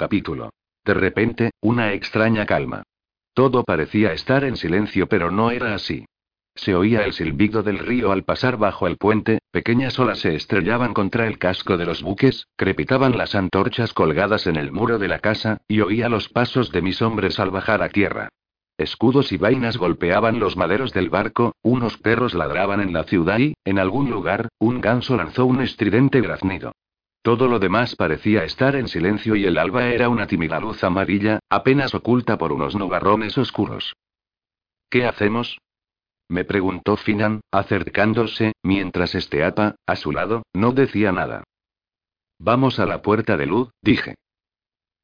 Capítulo. De repente, una extraña calma. Todo parecía estar en silencio, pero no era así. Se oía el silbido del río al pasar bajo el puente, pequeñas olas se estrellaban contra el casco de los buques, crepitaban las antorchas colgadas en el muro de la casa, y oía los pasos de mis hombres al bajar a tierra. Escudos y vainas golpeaban los maderos del barco, unos perros ladraban en la ciudad y, en algún lugar, un ganso lanzó un estridente graznido. Todo lo demás parecía estar en silencio y el alba era una tímida luz amarilla, apenas oculta por unos nubarrones oscuros. ¿Qué hacemos? Me preguntó Finan, acercándose, mientras Esteapa, a su lado, no decía nada. Vamos a la puerta de luz, dije.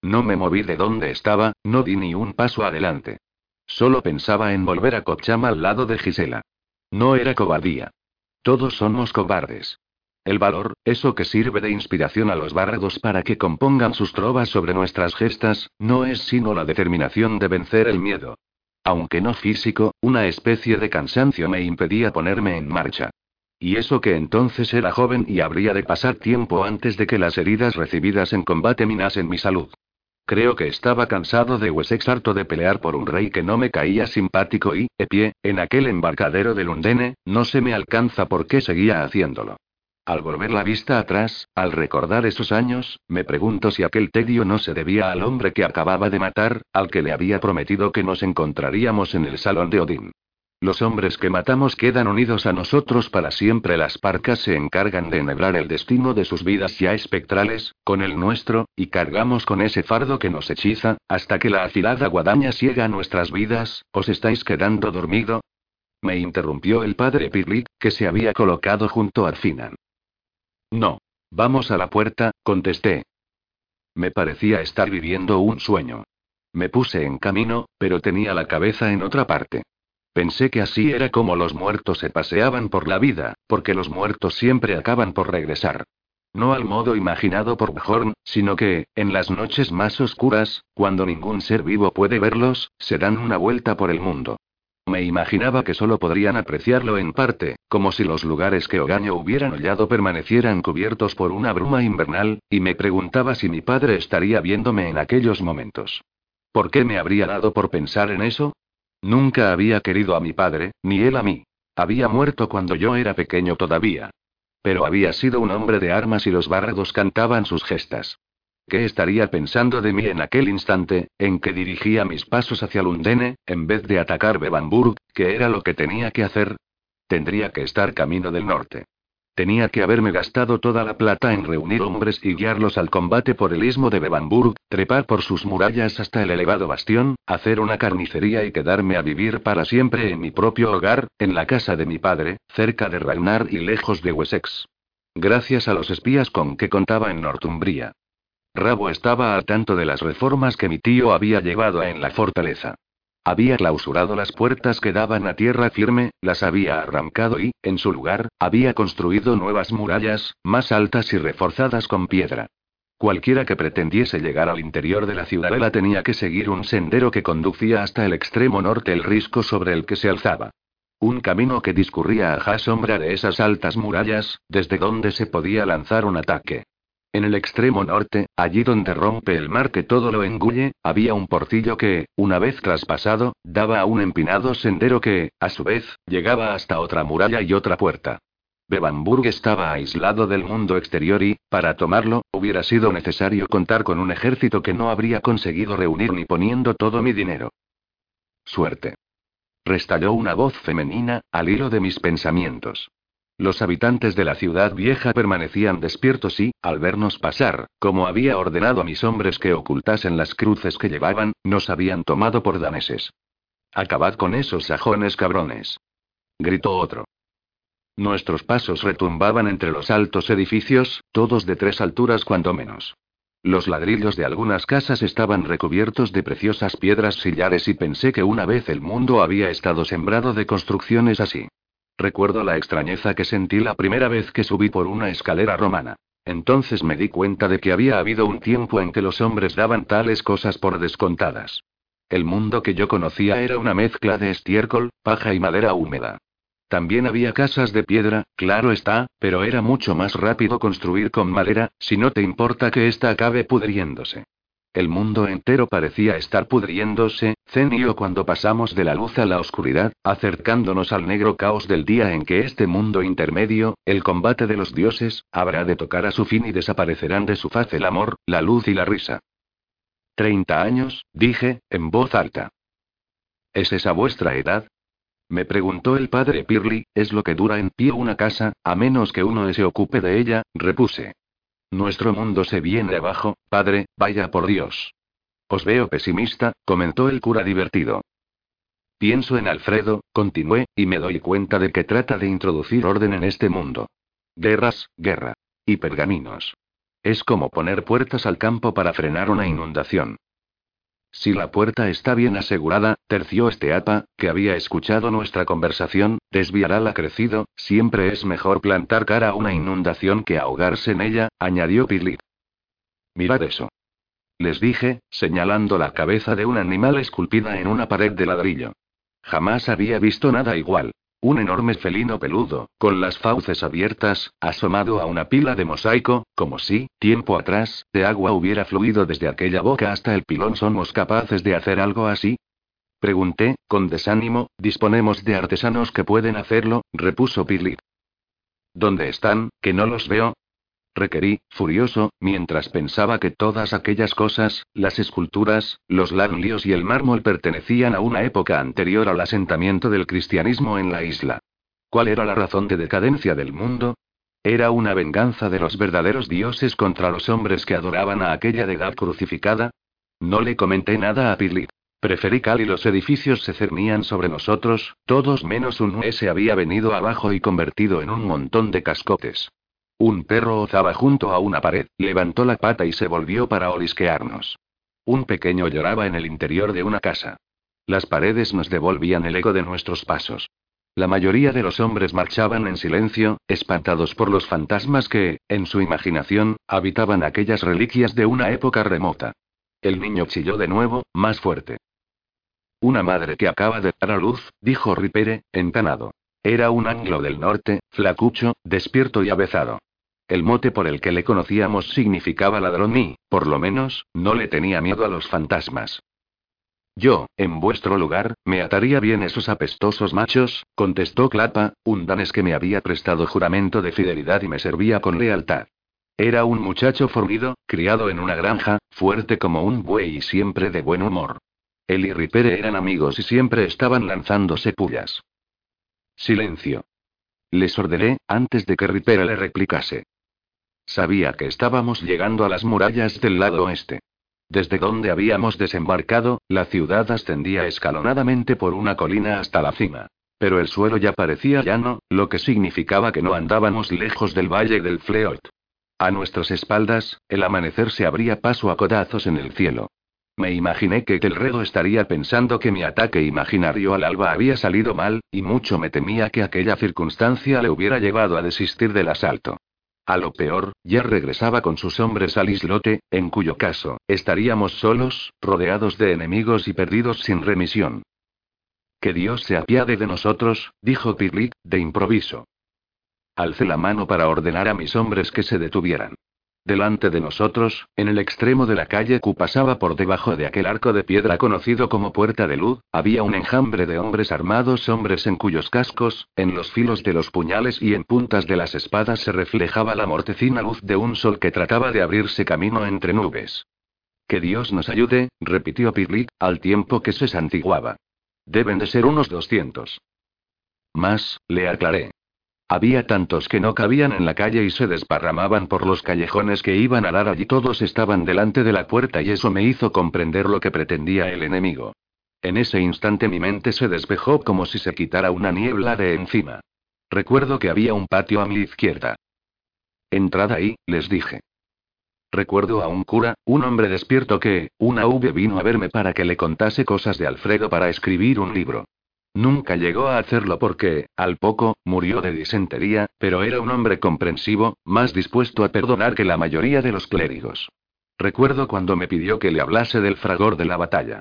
No me moví de donde estaba, no di ni un paso adelante. Solo pensaba en volver a Cochama al lado de Gisela. No era cobardía. Todos somos cobardes. El valor, eso que sirve de inspiración a los bárbaros para que compongan sus trovas sobre nuestras gestas, no es sino la determinación de vencer el miedo. Aunque no físico, una especie de cansancio me impedía ponerme en marcha. Y eso que entonces era joven y habría de pasar tiempo antes de que las heridas recibidas en combate minasen mi salud. Creo que estaba cansado de Wessex harto de pelear por un rey que no me caía simpático y, de pie, en aquel embarcadero de Lundene, no se me alcanza por qué seguía haciéndolo. Al volver la vista atrás, al recordar esos años, me pregunto si aquel tedio no se debía al hombre que acababa de matar, al que le había prometido que nos encontraríamos en el salón de Odín. Los hombres que matamos quedan unidos a nosotros para siempre. Las parcas se encargan de enhebrar el destino de sus vidas ya espectrales, con el nuestro, y cargamos con ese fardo que nos hechiza, hasta que la afilada guadaña ciega nuestras vidas. ¿Os estáis quedando dormido? Me interrumpió el padre Pirlit, que se había colocado junto a Finan. No. Vamos a la puerta, contesté. Me parecía estar viviendo un sueño. Me puse en camino, pero tenía la cabeza en otra parte. Pensé que así era como los muertos se paseaban por la vida, porque los muertos siempre acaban por regresar. No al modo imaginado por Bjorn, sino que, en las noches más oscuras, cuando ningún ser vivo puede verlos, se dan una vuelta por el mundo. Me imaginaba que solo podrían apreciarlo en parte, como si los lugares que Ogaño hubieran hollado permanecieran cubiertos por una bruma invernal, y me preguntaba si mi padre estaría viéndome en aquellos momentos. ¿Por qué me habría dado por pensar en eso? Nunca había querido a mi padre, ni él a mí. Había muerto cuando yo era pequeño todavía. Pero había sido un hombre de armas y los bárrados cantaban sus gestas. ¿Qué estaría pensando de mí en aquel instante, en que dirigía mis pasos hacia Lundene, en vez de atacar Bebamburg, que era lo que tenía que hacer? Tendría que estar camino del norte. Tenía que haberme gastado toda la plata en reunir hombres y guiarlos al combate por el istmo de Bebamburg, trepar por sus murallas hasta el elevado bastión, hacer una carnicería y quedarme a vivir para siempre en mi propio hogar, en la casa de mi padre, cerca de Ragnar y lejos de Wessex. Gracias a los espías con que contaba en Northumbria. Rabo estaba al tanto de las reformas que mi tío había llevado en la fortaleza. Había clausurado las puertas que daban a tierra firme, las había arrancado y, en su lugar, había construido nuevas murallas, más altas y reforzadas con piedra. Cualquiera que pretendiese llegar al interior de la ciudadela tenía que seguir un sendero que conducía hasta el extremo norte el risco sobre el que se alzaba. Un camino que discurría a ja sombra de esas altas murallas, desde donde se podía lanzar un ataque. En el extremo norte, allí donde rompe el mar que todo lo engulle, había un portillo que, una vez traspasado, daba a un empinado sendero que, a su vez, llegaba hasta otra muralla y otra puerta. Bebamburg estaba aislado del mundo exterior y, para tomarlo, hubiera sido necesario contar con un ejército que no habría conseguido reunir ni poniendo todo mi dinero. Suerte. Restalló una voz femenina, al hilo de mis pensamientos. Los habitantes de la ciudad vieja permanecían despiertos y, al vernos pasar, como había ordenado a mis hombres que ocultasen las cruces que llevaban, nos habían tomado por daneses. Acabad con esos sajones cabrones. Gritó otro. Nuestros pasos retumbaban entre los altos edificios, todos de tres alturas cuando menos. Los ladrillos de algunas casas estaban recubiertos de preciosas piedras sillares y pensé que una vez el mundo había estado sembrado de construcciones así. Recuerdo la extrañeza que sentí la primera vez que subí por una escalera romana. Entonces me di cuenta de que había habido un tiempo en que los hombres daban tales cosas por descontadas. El mundo que yo conocía era una mezcla de estiércol, paja y madera húmeda. También había casas de piedra, claro está, pero era mucho más rápido construir con madera, si no te importa que ésta acabe pudriéndose. El mundo entero parecía estar pudriéndose, Zen y yo cuando pasamos de la luz a la oscuridad, acercándonos al negro caos del día en que este mundo intermedio, el combate de los dioses, habrá de tocar a su fin y desaparecerán de su faz el amor, la luz y la risa. Treinta años, dije, en voz alta. ¿Es esa vuestra edad? Me preguntó el padre Pirli, es lo que dura en pie una casa, a menos que uno se ocupe de ella, repuse. Nuestro mundo se viene abajo, padre, vaya por Dios. Os veo pesimista, comentó el cura divertido. Pienso en Alfredo, continué, y me doy cuenta de que trata de introducir orden en este mundo. Guerras, guerra. Y pergaminos. Es como poner puertas al campo para frenar una inundación. Si la puerta está bien asegurada, terció este apa, que había escuchado nuestra conversación, desviará la crecido, siempre es mejor plantar cara a una inundación que ahogarse en ella, añadió Pirlit. Mirad eso. Les dije, señalando la cabeza de un animal esculpida en una pared de ladrillo. Jamás había visto nada igual. Un enorme felino peludo, con las fauces abiertas, asomado a una pila de mosaico, como si, tiempo atrás, de agua hubiera fluido desde aquella boca hasta el pilón. ¿Somos capaces de hacer algo así? Pregunté, con desánimo, disponemos de artesanos que pueden hacerlo, repuso Pirlit. ¿Dónde están, que no los veo? Requerí, furioso, mientras pensaba que todas aquellas cosas, las esculturas, los ladrillos y el mármol pertenecían a una época anterior al asentamiento del cristianismo en la isla. ¿Cuál era la razón de decadencia del mundo? ¿Era una venganza de los verdaderos dioses contra los hombres que adoraban a aquella deidad crucificada? No le comenté nada a Pirlit. Preferí cal y los edificios se cernían sobre nosotros, todos menos un se había venido abajo y convertido en un montón de cascotes. Un perro ozaba junto a una pared, levantó la pata y se volvió para olisquearnos. Un pequeño lloraba en el interior de una casa. Las paredes nos devolvían el eco de nuestros pasos. La mayoría de los hombres marchaban en silencio, espantados por los fantasmas que, en su imaginación, habitaban aquellas reliquias de una época remota. El niño chilló de nuevo, más fuerte. Una madre que acaba de dar a luz, dijo Ripere, entanado. Era un anglo del norte, flacucho, despierto y avezado. El mote por el que le conocíamos significaba ladrón y, por lo menos, no le tenía miedo a los fantasmas. Yo, en vuestro lugar, me ataría bien esos apestosos machos, contestó Clapa, un danés que me había prestado juramento de fidelidad y me servía con lealtad. Era un muchacho formido, criado en una granja, fuerte como un buey y siempre de buen humor. Él y Ripere eran amigos y siempre estaban lanzándose pullas. Silencio. Les ordené, antes de que Ripere le replicase. Sabía que estábamos llegando a las murallas del lado oeste. Desde donde habíamos desembarcado, la ciudad ascendía escalonadamente por una colina hasta la cima. Pero el suelo ya parecía llano, lo que significaba que no andábamos lejos del valle del Fleot. A nuestras espaldas, el amanecer se abría paso a codazos en el cielo. Me imaginé que Telredo estaría pensando que mi ataque imaginario al alba había salido mal, y mucho me temía que aquella circunstancia le hubiera llevado a desistir del asalto. A lo peor, ya regresaba con sus hombres al islote, en cuyo caso, estaríamos solos, rodeados de enemigos y perdidos sin remisión. Que Dios se apiade de nosotros, dijo Pirlit, de improviso. Alcé la mano para ordenar a mis hombres que se detuvieran. Delante de nosotros, en el extremo de la calle que pasaba por debajo de aquel arco de piedra conocido como Puerta de Luz, había un enjambre de hombres armados, hombres en cuyos cascos, en los filos de los puñales y en puntas de las espadas se reflejaba la mortecina luz de un sol que trataba de abrirse camino entre nubes. Que Dios nos ayude, repitió Pirlit, al tiempo que se santiguaba. Deben de ser unos doscientos. Más, le aclaré. Había tantos que no cabían en la calle y se desparramaban por los callejones que iban a dar allí. Todos estaban delante de la puerta y eso me hizo comprender lo que pretendía el enemigo. En ese instante mi mente se despejó como si se quitara una niebla de encima. Recuerdo que había un patio a mi izquierda. Entrad ahí, les dije. Recuerdo a un cura, un hombre despierto que, una V vino a verme para que le contase cosas de Alfredo para escribir un libro. Nunca llegó a hacerlo porque, al poco, murió de disentería, pero era un hombre comprensivo, más dispuesto a perdonar que la mayoría de los clérigos. Recuerdo cuando me pidió que le hablase del fragor de la batalla.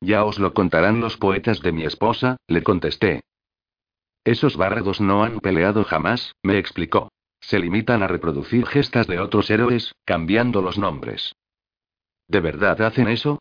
Ya os lo contarán los poetas de mi esposa, le contesté. Esos bárbaros no han peleado jamás, me explicó. Se limitan a reproducir gestas de otros héroes, cambiando los nombres. ¿De verdad hacen eso?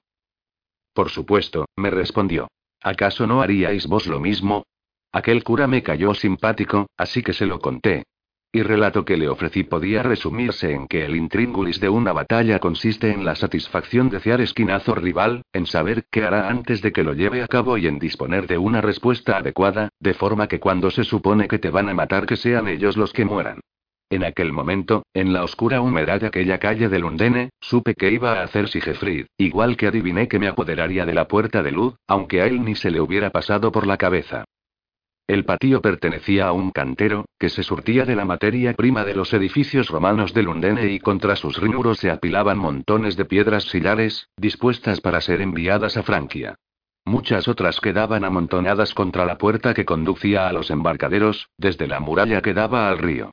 Por supuesto, me respondió. ¿Acaso no haríais vos lo mismo? Aquel cura me cayó simpático, así que se lo conté. Y relato que le ofrecí podía resumirse en que el intríngulis de una batalla consiste en la satisfacción de ciar esquinazo rival, en saber qué hará antes de que lo lleve a cabo y en disponer de una respuesta adecuada, de forma que cuando se supone que te van a matar que sean ellos los que mueran. En aquel momento, en la oscura humedad de aquella calle de Lundene, supe que iba a hacer Sigefrid, igual que adiviné que me apoderaría de la puerta de luz, aunque a él ni se le hubiera pasado por la cabeza. El patio pertenecía a un cantero, que se surtía de la materia prima de los edificios romanos de Lundene y contra sus muros se apilaban montones de piedras sillares, dispuestas para ser enviadas a Francia. Muchas otras quedaban amontonadas contra la puerta que conducía a los embarcaderos, desde la muralla que daba al río.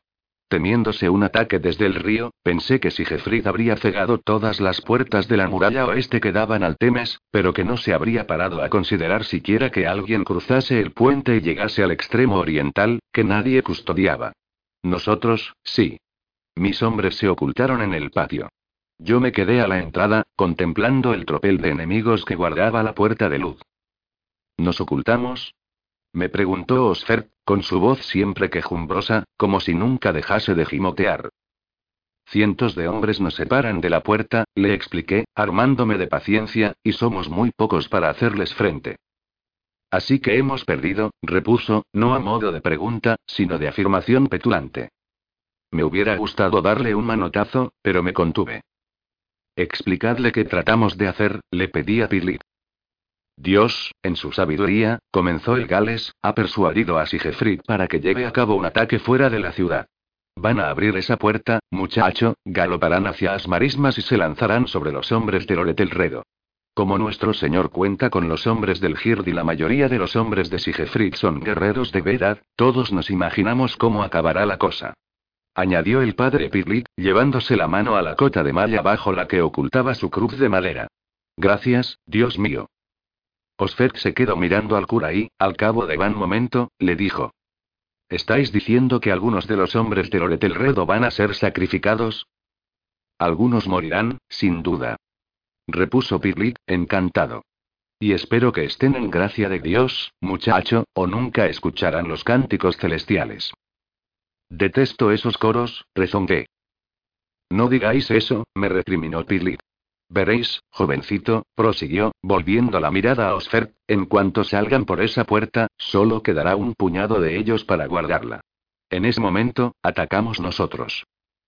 Temiéndose un ataque desde el río, pensé que Sigefrid habría cegado todas las puertas de la muralla oeste que daban al Temes, pero que no se habría parado a considerar siquiera que alguien cruzase el puente y llegase al extremo oriental, que nadie custodiaba. Nosotros, sí. Mis hombres se ocultaron en el patio. Yo me quedé a la entrada, contemplando el tropel de enemigos que guardaba la puerta de luz. ¿Nos ocultamos? Me preguntó Osfer, con su voz siempre quejumbrosa, como si nunca dejase de gimotear. Cientos de hombres nos separan de la puerta, le expliqué, armándome de paciencia, y somos muy pocos para hacerles frente. Así que hemos perdido, repuso, no a modo de pregunta, sino de afirmación petulante. Me hubiera gustado darle un manotazo, pero me contuve. Explicadle qué tratamos de hacer, le pedí a Pirlit. Dios, en su sabiduría, comenzó el Gales, ha persuadido a Sigefrid para que lleve a cabo un ataque fuera de la ciudad. Van a abrir esa puerta, muchacho, galoparán hacia las marismas y se lanzarán sobre los hombres de Loretelredo. Como nuestro señor cuenta con los hombres del Gird y la mayoría de los hombres de Sigefrid son guerreros de verdad, todos nos imaginamos cómo acabará la cosa. Añadió el padre Pirlit, llevándose la mano a la cota de malla bajo la que ocultaba su cruz de madera. Gracias, Dios mío. Osfert se quedó mirando al cura y, al cabo de un momento, le dijo. ¿Estáis diciendo que algunos de los hombres de Loretelredo van a ser sacrificados? Algunos morirán, sin duda. Repuso Pirlit, encantado. Y espero que estén en gracia de Dios, muchacho, o nunca escucharán los cánticos celestiales. Detesto esos coros, rezongué. No digáis eso, me recriminó Pirlit. Veréis, jovencito, prosiguió, volviendo la mirada a Osfer, en cuanto salgan por esa puerta, solo quedará un puñado de ellos para guardarla. En ese momento, atacamos nosotros.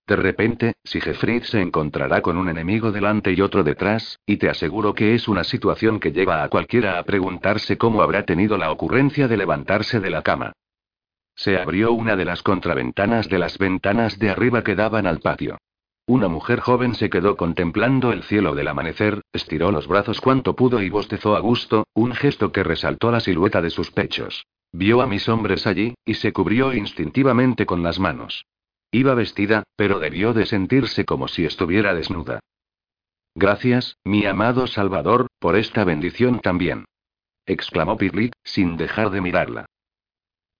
De repente, Sigefrid se encontrará con un enemigo delante y otro detrás, y te aseguro que es una situación que lleva a cualquiera a preguntarse cómo habrá tenido la ocurrencia de levantarse de la cama. Se abrió una de las contraventanas de las ventanas de arriba que daban al patio. Una mujer joven se quedó contemplando el cielo del amanecer, estiró los brazos cuanto pudo y bostezó a gusto, un gesto que resaltó la silueta de sus pechos. Vio a mis hombres allí, y se cubrió instintivamente con las manos. Iba vestida, pero debió de sentirse como si estuviera desnuda. Gracias, mi amado Salvador, por esta bendición también. exclamó Pirlit, sin dejar de mirarla.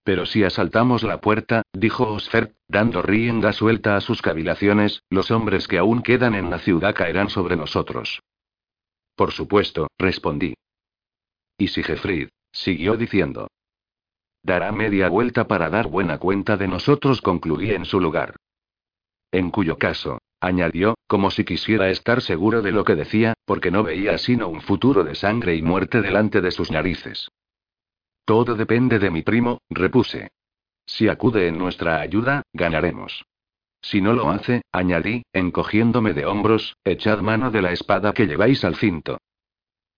Pero si asaltamos la puerta, dijo Osfer, dando rienda suelta a sus cavilaciones, los hombres que aún quedan en la ciudad caerán sobre nosotros. Por supuesto, respondí. Y si Jeffrid, siguió diciendo. Dará media vuelta para dar buena cuenta de nosotros, concluí en su lugar. En cuyo caso, añadió, como si quisiera estar seguro de lo que decía, porque no veía sino un futuro de sangre y muerte delante de sus narices. Todo depende de mi primo, repuse. Si acude en nuestra ayuda, ganaremos. Si no lo hace, añadí, encogiéndome de hombros, echad mano de la espada que lleváis al cinto.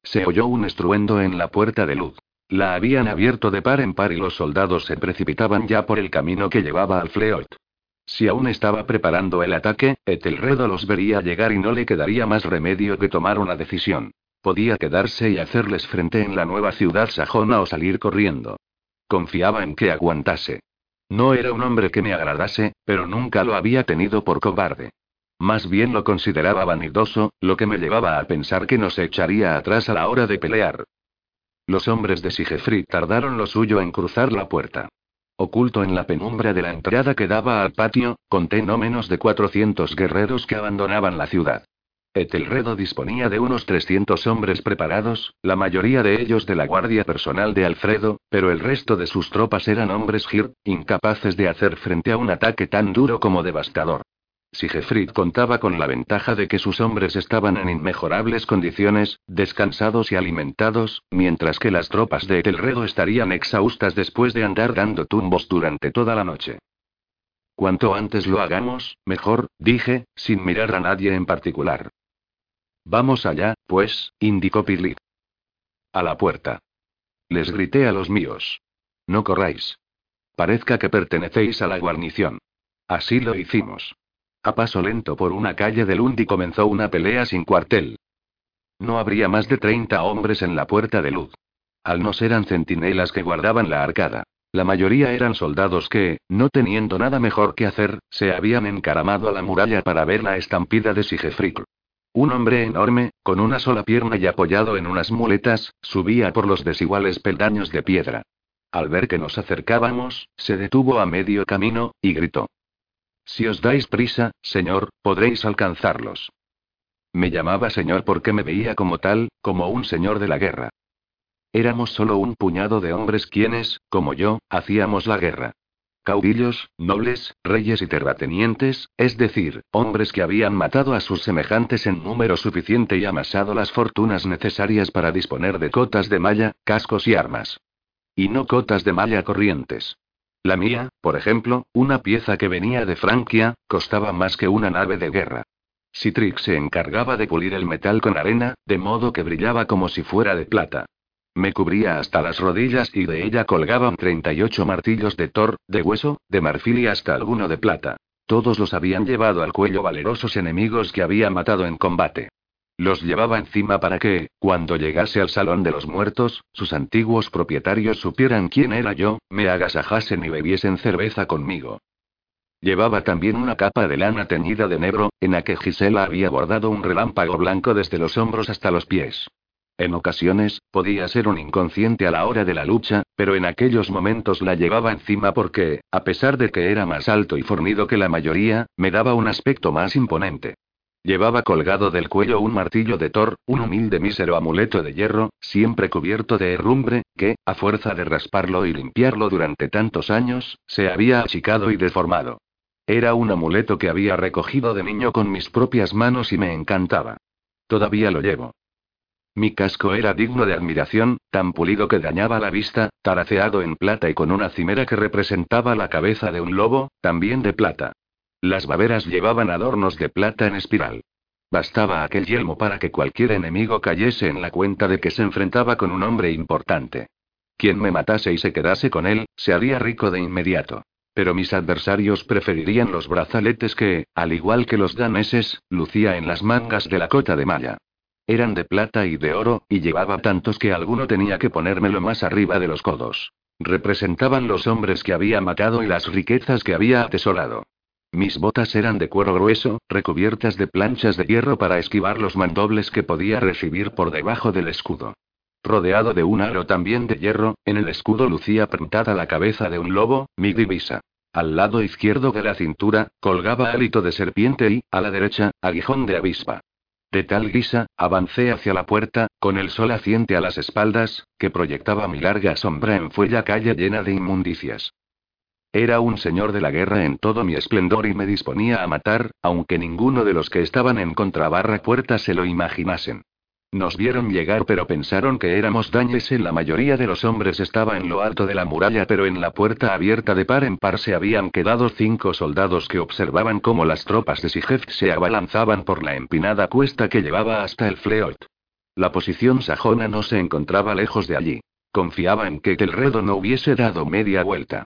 Se oyó un estruendo en la puerta de luz. La habían abierto de par en par y los soldados se precipitaban ya por el camino que llevaba al Fleot. Si aún estaba preparando el ataque, Etelredo los vería llegar y no le quedaría más remedio que tomar una decisión. Podía quedarse y hacerles frente en la nueva ciudad sajona o salir corriendo. Confiaba en que aguantase. No era un hombre que me agradase, pero nunca lo había tenido por cobarde. Más bien lo consideraba vanidoso, lo que me llevaba a pensar que no se echaría atrás a la hora de pelear. Los hombres de Sigefrid tardaron lo suyo en cruzar la puerta. Oculto en la penumbra de la entrada que daba al patio, conté no menos de 400 guerreros que abandonaban la ciudad. Etelredo disponía de unos 300 hombres preparados, la mayoría de ellos de la guardia personal de Alfredo, pero el resto de sus tropas eran hombres Gir, incapaces de hacer frente a un ataque tan duro como devastador. Sigefrid contaba con la ventaja de que sus hombres estaban en inmejorables condiciones, descansados y alimentados, mientras que las tropas de Etelredo estarían exhaustas después de andar dando tumbos durante toda la noche. Cuanto antes lo hagamos, mejor, dije, sin mirar a nadie en particular. Vamos allá, pues, indicó Pirlit. A la puerta. Les grité a los míos. No corráis. Parezca que pertenecéis a la guarnición. Así lo hicimos. A paso lento por una calle de Lundi comenzó una pelea sin cuartel. No habría más de 30 hombres en la puerta de luz. Al no eran centinelas que guardaban la arcada. La mayoría eran soldados que, no teniendo nada mejor que hacer, se habían encaramado a la muralla para ver la estampida de Sigefricl. Un hombre enorme, con una sola pierna y apoyado en unas muletas, subía por los desiguales peldaños de piedra. Al ver que nos acercábamos, se detuvo a medio camino, y gritó. Si os dais prisa, señor, podréis alcanzarlos. Me llamaba señor porque me veía como tal, como un señor de la guerra. Éramos solo un puñado de hombres quienes, como yo, hacíamos la guerra. Caudillos, nobles, reyes y terratenientes, es decir, hombres que habían matado a sus semejantes en número suficiente y amasado las fortunas necesarias para disponer de cotas de malla, cascos y armas. Y no cotas de malla corrientes. La mía, por ejemplo, una pieza que venía de Francia, costaba más que una nave de guerra. Citrix se encargaba de pulir el metal con arena, de modo que brillaba como si fuera de plata. Me cubría hasta las rodillas y de ella colgaban 38 martillos de Thor, de hueso, de marfil y hasta alguno de plata. Todos los habían llevado al cuello valerosos enemigos que había matado en combate. Los llevaba encima para que, cuando llegase al salón de los muertos, sus antiguos propietarios supieran quién era yo, me agasajasen y bebiesen cerveza conmigo. Llevaba también una capa de lana teñida de negro, en la que Gisela había bordado un relámpago blanco desde los hombros hasta los pies. En ocasiones, podía ser un inconsciente a la hora de la lucha, pero en aquellos momentos la llevaba encima porque, a pesar de que era más alto y fornido que la mayoría, me daba un aspecto más imponente. Llevaba colgado del cuello un martillo de Thor, un humilde mísero amuleto de hierro, siempre cubierto de herrumbre, que, a fuerza de rasparlo y limpiarlo durante tantos años, se había achicado y deformado. Era un amuleto que había recogido de niño con mis propias manos y me encantaba. Todavía lo llevo. Mi casco era digno de admiración, tan pulido que dañaba la vista, taraceado en plata y con una cimera que representaba la cabeza de un lobo, también de plata. Las baberas llevaban adornos de plata en espiral. Bastaba aquel yelmo para que cualquier enemigo cayese en la cuenta de que se enfrentaba con un hombre importante. Quien me matase y se quedase con él, se haría rico de inmediato. Pero mis adversarios preferirían los brazaletes que, al igual que los daneses, lucía en las mangas de la cota de malla. Eran de plata y de oro, y llevaba tantos que alguno tenía que ponérmelo más arriba de los codos. Representaban los hombres que había matado y las riquezas que había atesorado. Mis botas eran de cuero grueso, recubiertas de planchas de hierro para esquivar los mandobles que podía recibir por debajo del escudo. Rodeado de un aro también de hierro, en el escudo lucía pintada la cabeza de un lobo, mi divisa. Al lado izquierdo de la cintura, colgaba hálito de serpiente y, a la derecha, aguijón de avispa. De tal guisa, avancé hacia la puerta, con el sol haciente a las espaldas, que proyectaba mi larga sombra en fuella calle llena de inmundicias. Era un señor de la guerra en todo mi esplendor y me disponía a matar, aunque ninguno de los que estaban en contrabarra puerta se lo imaginasen. Nos vieron llegar pero pensaron que éramos dañese. La mayoría de los hombres estaba en lo alto de la muralla pero en la puerta abierta de par en par se habían quedado cinco soldados que observaban cómo las tropas de Sigef se abalanzaban por la empinada cuesta que llevaba hasta el Fleot. La posición sajona no se encontraba lejos de allí. Confiaba en que Telredo no hubiese dado media vuelta.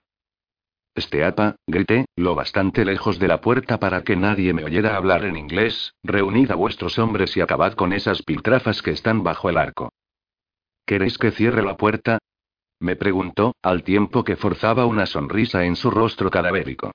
Esteapa, grité, lo bastante lejos de la puerta para que nadie me oyera hablar en inglés, reunid a vuestros hombres y acabad con esas piltrafas que están bajo el arco. ¿Queréis que cierre la puerta? Me preguntó, al tiempo que forzaba una sonrisa en su rostro cadavérico.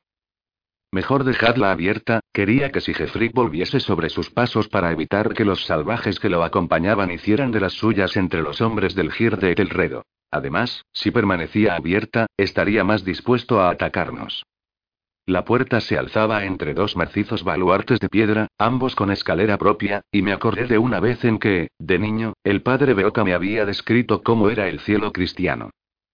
Mejor dejadla abierta, quería que Sigefrid volviese sobre sus pasos para evitar que los salvajes que lo acompañaban hicieran de las suyas entre los hombres del Gir de Etelredo. Además, si permanecía abierta, estaría más dispuesto a atacarnos. La puerta se alzaba entre dos macizos baluartes de piedra, ambos con escalera propia, y me acordé de una vez en que, de niño, el padre Beoca me había descrito cómo era el cielo cristiano.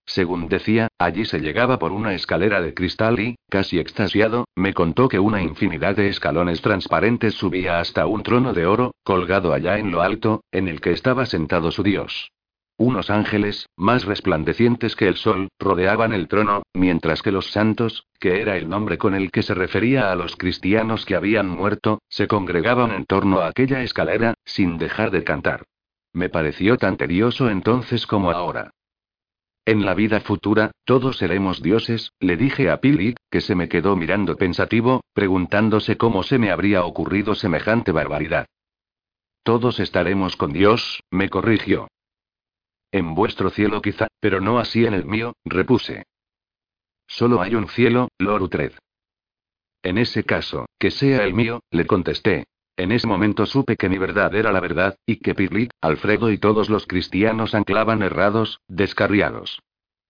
Según decía, allí se llegaba por una escalera de cristal y, casi extasiado, me contó que una infinidad de escalones transparentes subía hasta un trono de oro, colgado allá en lo alto, en el que estaba sentado su Dios. Unos ángeles, más resplandecientes que el sol, rodeaban el trono, mientras que los santos, que era el nombre con el que se refería a los cristianos que habían muerto, se congregaban en torno a aquella escalera, sin dejar de cantar. Me pareció tan tedioso entonces como ahora. En la vida futura, todos seremos dioses, le dije a Pili, que se me quedó mirando pensativo, preguntándose cómo se me habría ocurrido semejante barbaridad. Todos estaremos con Dios, me corrigió. En vuestro cielo quizá, pero no así en el mío, repuse. Solo hay un cielo, Lord Utred. En ese caso, que sea el mío, le contesté, en ese momento supe que mi verdad era la verdad, y que Pirlit, Alfredo y todos los cristianos anclaban errados, descarriados.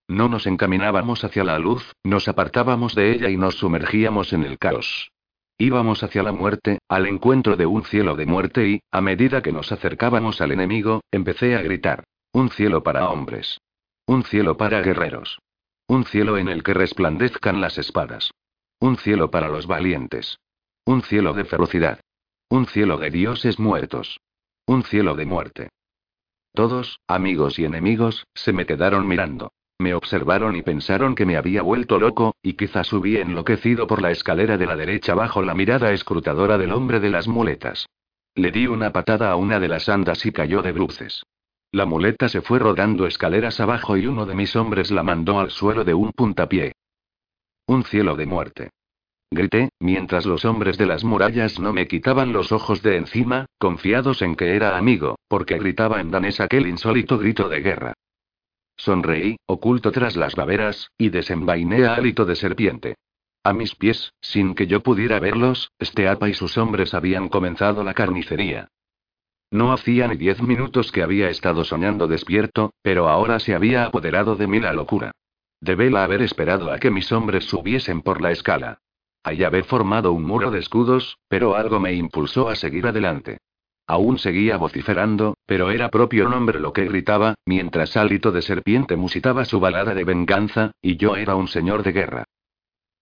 No nos encaminábamos hacia la luz, nos apartábamos de ella y nos sumergíamos en el caos. Íbamos hacia la muerte, al encuentro de un cielo de muerte y, a medida que nos acercábamos al enemigo, empecé a gritar. Un cielo para hombres. Un cielo para guerreros. Un cielo en el que resplandezcan las espadas. Un cielo para los valientes. Un cielo de ferocidad. Un cielo de dioses muertos. Un cielo de muerte. Todos, amigos y enemigos, se me quedaron mirando. Me observaron y pensaron que me había vuelto loco, y quizá subí enloquecido por la escalera de la derecha bajo la mirada escrutadora del hombre de las muletas. Le di una patada a una de las andas y cayó de bruces. La muleta se fue rodando escaleras abajo y uno de mis hombres la mandó al suelo de un puntapié. Un cielo de muerte. Grité, mientras los hombres de las murallas no me quitaban los ojos de encima, confiados en que era amigo, porque gritaba en danés aquel insólito grito de guerra. Sonreí, oculto tras las baberas, y desenvainé a hálito de serpiente. A mis pies, sin que yo pudiera verlos, Steapa y sus hombres habían comenzado la carnicería. No hacía ni diez minutos que había estado soñando despierto, pero ahora se había apoderado de mí la locura. Debela haber esperado a que mis hombres subiesen por la escala. Hay haber formado un muro de escudos, pero algo me impulsó a seguir adelante. Aún seguía vociferando, pero era propio nombre lo que gritaba, mientras hálito de serpiente musitaba su balada de venganza, y yo era un señor de guerra.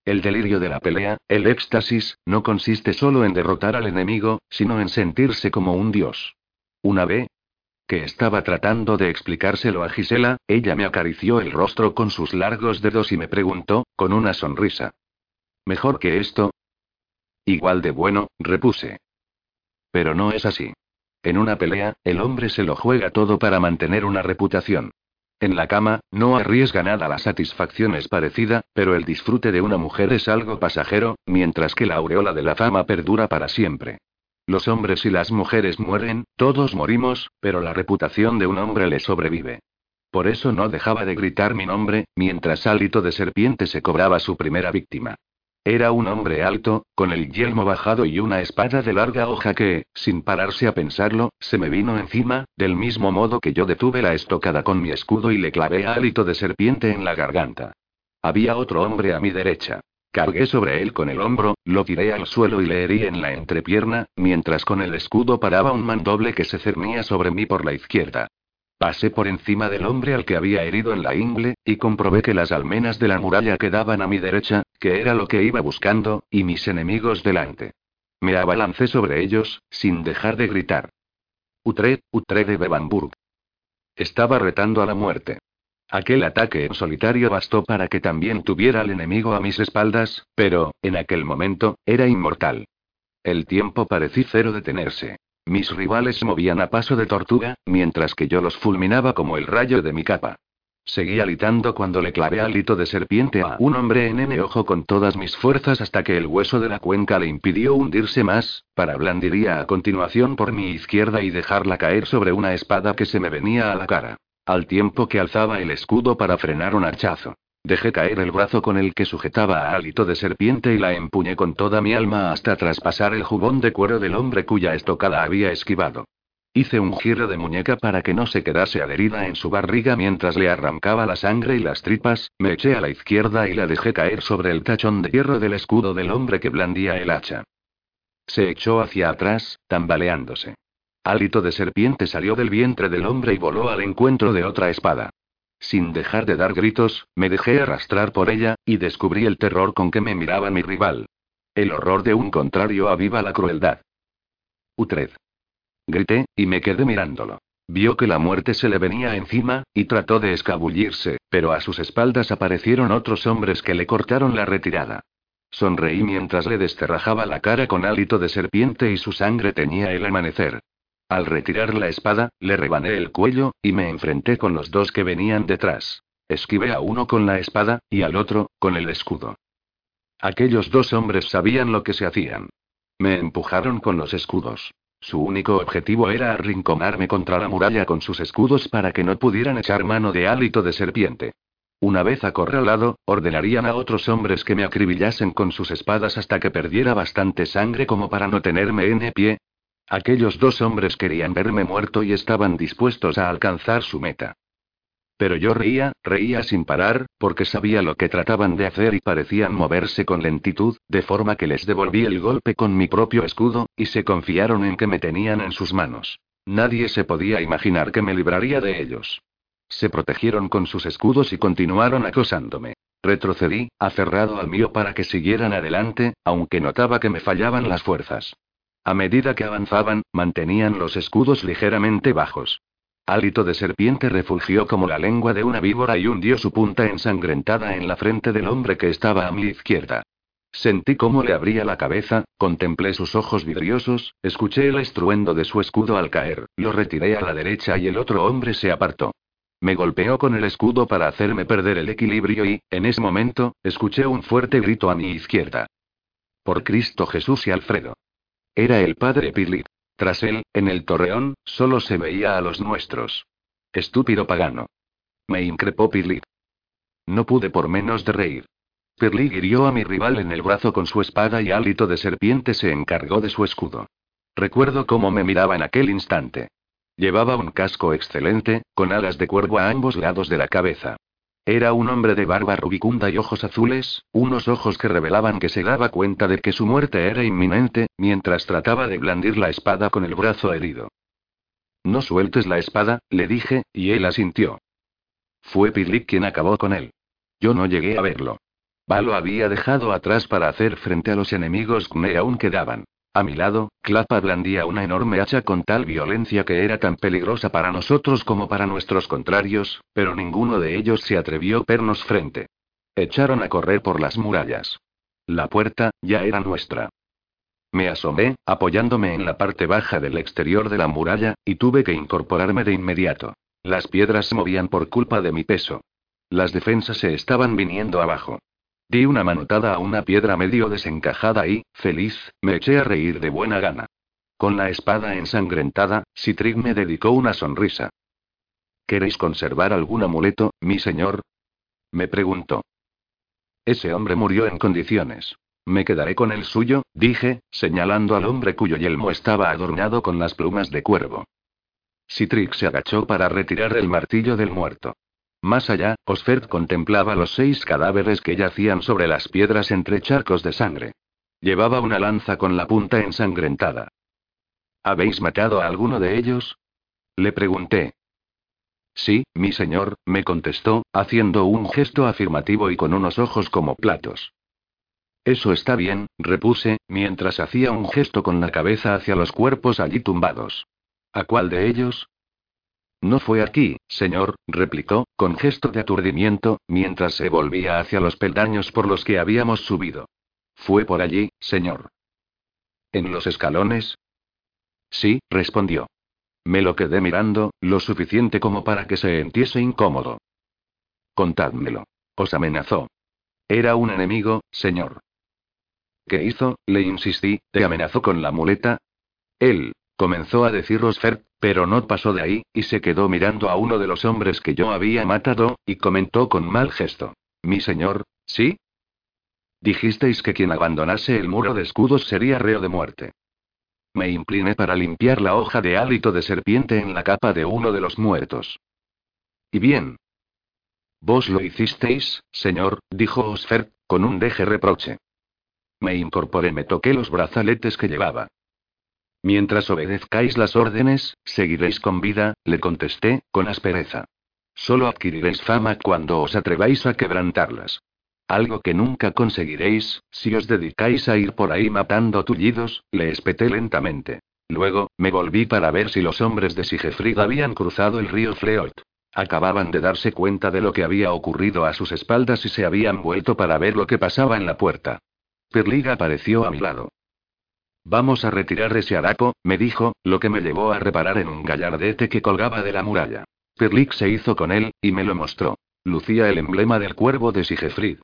El delirio de la pelea, el éxtasis, no consiste solo en derrotar al enemigo, sino en sentirse como un dios. Una vez que estaba tratando de explicárselo a Gisela, ella me acarició el rostro con sus largos dedos y me preguntó, con una sonrisa. ¿Mejor que esto? Igual de bueno, repuse. Pero no es así. En una pelea, el hombre se lo juega todo para mantener una reputación. En la cama, no arriesga nada, la satisfacción es parecida, pero el disfrute de una mujer es algo pasajero, mientras que la aureola de la fama perdura para siempre. Los hombres y las mujeres mueren, todos morimos, pero la reputación de un hombre le sobrevive. Por eso no dejaba de gritar mi nombre, mientras hálito de serpiente se cobraba su primera víctima. Era un hombre alto, con el yelmo bajado y una espada de larga hoja que, sin pararse a pensarlo, se me vino encima, del mismo modo que yo detuve la estocada con mi escudo y le clavé hálito de serpiente en la garganta. Había otro hombre a mi derecha. Cargué sobre él con el hombro, lo tiré al suelo y le herí en la entrepierna, mientras con el escudo paraba un mandoble que se cernía sobre mí por la izquierda. Pasé por encima del hombre al que había herido en la ingle, y comprobé que las almenas de la muralla quedaban a mi derecha, que era lo que iba buscando, y mis enemigos delante. Me abalancé sobre ellos, sin dejar de gritar. Utred, Utred de Bevanburg. Estaba retando a la muerte. Aquel ataque en solitario bastó para que también tuviera al enemigo a mis espaldas, pero, en aquel momento, era inmortal. El tiempo parecía cero detenerse. Mis rivales movían a paso de tortuga, mientras que yo los fulminaba como el rayo de mi capa. Seguí alitando cuando le clavé alito de serpiente a un hombre en N ojo con todas mis fuerzas hasta que el hueso de la cuenca le impidió hundirse más, para blandiría a continuación por mi izquierda y dejarla caer sobre una espada que se me venía a la cara. Al tiempo que alzaba el escudo para frenar un hachazo. Dejé caer el brazo con el que sujetaba a hálito de serpiente y la empuñé con toda mi alma hasta traspasar el jubón de cuero del hombre cuya estocada había esquivado. Hice un giro de muñeca para que no se quedase adherida en su barriga mientras le arrancaba la sangre y las tripas, me eché a la izquierda y la dejé caer sobre el tachón de hierro del escudo del hombre que blandía el hacha. Se echó hacia atrás, tambaleándose. Hálito de serpiente salió del vientre del hombre y voló al encuentro de otra espada. Sin dejar de dar gritos, me dejé arrastrar por ella, y descubrí el terror con que me miraba mi rival. El horror de un contrario aviva la crueldad. Utred. Grité, y me quedé mirándolo. Vio que la muerte se le venía encima, y trató de escabullirse, pero a sus espaldas aparecieron otros hombres que le cortaron la retirada. Sonreí mientras le desterrajaba la cara con hálito de serpiente y su sangre teñía el amanecer. Al retirar la espada, le rebané el cuello, y me enfrenté con los dos que venían detrás. Esquivé a uno con la espada, y al otro, con el escudo. Aquellos dos hombres sabían lo que se hacían. Me empujaron con los escudos. Su único objetivo era arrinconarme contra la muralla con sus escudos para que no pudieran echar mano de hálito de serpiente. Una vez acorralado, ordenarían a otros hombres que me acribillasen con sus espadas hasta que perdiera bastante sangre como para no tenerme en pie. Aquellos dos hombres querían verme muerto y estaban dispuestos a alcanzar su meta. Pero yo reía, reía sin parar, porque sabía lo que trataban de hacer y parecían moverse con lentitud, de forma que les devolví el golpe con mi propio escudo, y se confiaron en que me tenían en sus manos. Nadie se podía imaginar que me libraría de ellos. Se protegieron con sus escudos y continuaron acosándome. Retrocedí, aferrado al mío para que siguieran adelante, aunque notaba que me fallaban las fuerzas. A medida que avanzaban, mantenían los escudos ligeramente bajos. Hálito de serpiente refugió como la lengua de una víbora y hundió su punta ensangrentada en la frente del hombre que estaba a mi izquierda. Sentí cómo le abría la cabeza, contemplé sus ojos vidriosos, escuché el estruendo de su escudo al caer, lo retiré a la derecha y el otro hombre se apartó. Me golpeó con el escudo para hacerme perder el equilibrio y, en ese momento, escuché un fuerte grito a mi izquierda. Por Cristo Jesús y Alfredo. Era el padre Pilip. Tras él, en el torreón, solo se veía a los nuestros. Estúpido pagano. Me increpó Pirli. No pude por menos de reír. Pirli hirió a mi rival en el brazo con su espada y hálito de serpiente se encargó de su escudo. Recuerdo cómo me miraba en aquel instante. Llevaba un casco excelente, con alas de cuervo a ambos lados de la cabeza. Era un hombre de barba rubicunda y ojos azules, unos ojos que revelaban que se daba cuenta de que su muerte era inminente, mientras trataba de blandir la espada con el brazo herido. No sueltes la espada, le dije, y él asintió. Fue Pirlik quien acabó con él. Yo no llegué a verlo. Valo había dejado atrás para hacer frente a los enemigos que aún quedaban. A mi lado, Clapa blandía una enorme hacha con tal violencia que era tan peligrosa para nosotros como para nuestros contrarios, pero ninguno de ellos se atrevió a vernos frente. Echaron a correr por las murallas. La puerta, ya era nuestra. Me asomé, apoyándome en la parte baja del exterior de la muralla, y tuve que incorporarme de inmediato. Las piedras se movían por culpa de mi peso. Las defensas se estaban viniendo abajo. Di una manotada a una piedra medio desencajada y, feliz, me eché a reír de buena gana. Con la espada ensangrentada, Citrig me dedicó una sonrisa. ¿Queréis conservar algún amuleto, mi señor? Me preguntó. Ese hombre murió en condiciones. Me quedaré con el suyo, dije, señalando al hombre cuyo yelmo estaba adornado con las plumas de cuervo. Citrix se agachó para retirar el martillo del muerto. Más allá, Osfert contemplaba los seis cadáveres que yacían sobre las piedras entre charcos de sangre. Llevaba una lanza con la punta ensangrentada. ¿Habéis matado a alguno de ellos? Le pregunté. Sí, mi señor, me contestó, haciendo un gesto afirmativo y con unos ojos como platos. Eso está bien, repuse, mientras hacía un gesto con la cabeza hacia los cuerpos allí tumbados. ¿A cuál de ellos? No fue aquí, señor, replicó, con gesto de aturdimiento, mientras se volvía hacia los peldaños por los que habíamos subido. Fue por allí, señor. ¿En los escalones? Sí, respondió. Me lo quedé mirando, lo suficiente como para que se entiese incómodo. Contádmelo. Os amenazó. Era un enemigo, señor. ¿Qué hizo? Le insistí, ¿te amenazó con la muleta? Él, comenzó a decir Rosfert, pero no pasó de ahí, y se quedó mirando a uno de los hombres que yo había matado, y comentó con mal gesto. Mi señor, ¿sí? Dijisteis que quien abandonase el muro de escudos sería reo de muerte. Me incliné para limpiar la hoja de hálito de serpiente en la capa de uno de los muertos. ¿Y bien? Vos lo hicisteis, señor, dijo Osfer, con un deje reproche. Me incorporé, me toqué los brazaletes que llevaba. Mientras obedezcáis las órdenes, seguiréis con vida, le contesté, con aspereza. Solo adquiriréis fama cuando os atreváis a quebrantarlas. Algo que nunca conseguiréis, si os dedicáis a ir por ahí matando tullidos, le espeté lentamente. Luego, me volví para ver si los hombres de Sigefrid habían cruzado el río Fleot. Acababan de darse cuenta de lo que había ocurrido a sus espaldas y se habían vuelto para ver lo que pasaba en la puerta. Perliga apareció a mi lado. Vamos a retirar ese harapo, me dijo, lo que me llevó a reparar en un gallardete que colgaba de la muralla. Perlig se hizo con él, y me lo mostró. Lucía el emblema del cuervo de Sigefrid.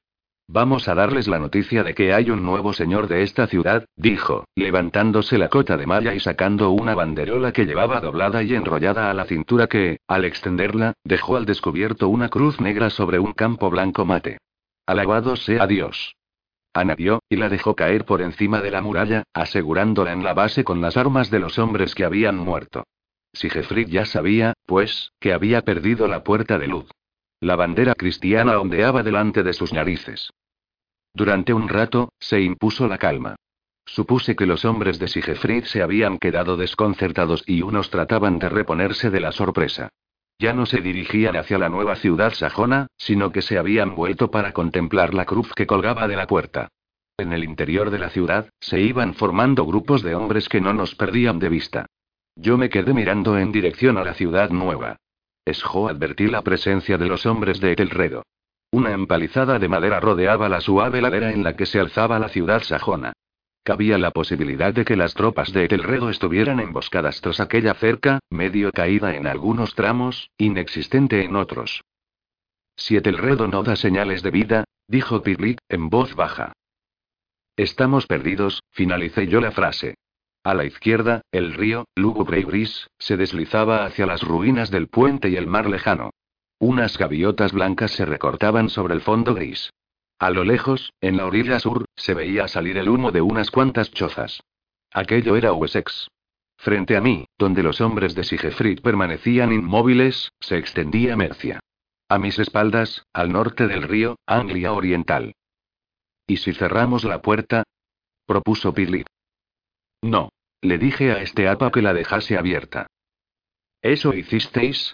Vamos a darles la noticia de que hay un nuevo señor de esta ciudad, dijo, levantándose la cota de malla y sacando una banderola que llevaba doblada y enrollada a la cintura que, al extenderla, dejó al descubierto una cruz negra sobre un campo blanco mate. Alabado sea Dios. Anadió, y la dejó caer por encima de la muralla, asegurándola en la base con las armas de los hombres que habían muerto. Sigefrid ya sabía, pues, que había perdido la puerta de luz. La bandera cristiana ondeaba delante de sus narices. Durante un rato, se impuso la calma. Supuse que los hombres de Sigefrid se habían quedado desconcertados y unos trataban de reponerse de la sorpresa. Ya no se dirigían hacia la nueva ciudad sajona, sino que se habían vuelto para contemplar la cruz que colgaba de la puerta. En el interior de la ciudad, se iban formando grupos de hombres que no nos perdían de vista. Yo me quedé mirando en dirección a la ciudad nueva. Esjo advertí la presencia de los hombres de Etelredo. Una empalizada de madera rodeaba la suave ladera en la que se alzaba la ciudad sajona. Cabía la posibilidad de que las tropas de Etelredo estuvieran emboscadas tras aquella cerca, medio caída en algunos tramos, inexistente en otros. Si Etelredo no da señales de vida, dijo Pirlik, en voz baja. Estamos perdidos, finalicé yo la frase. A la izquierda, el río, lúgubre y gris, se deslizaba hacia las ruinas del puente y el mar lejano. Unas gaviotas blancas se recortaban sobre el fondo gris. A lo lejos, en la orilla sur, se veía salir el humo de unas cuantas chozas. Aquello era Wessex. Frente a mí, donde los hombres de Sigefrid permanecían inmóviles, se extendía Mercia. A mis espaldas, al norte del río, Anglia Oriental. ¿Y si cerramos la puerta? propuso Pirlit. No. Le dije a este apa que la dejase abierta. ¿Eso hicisteis?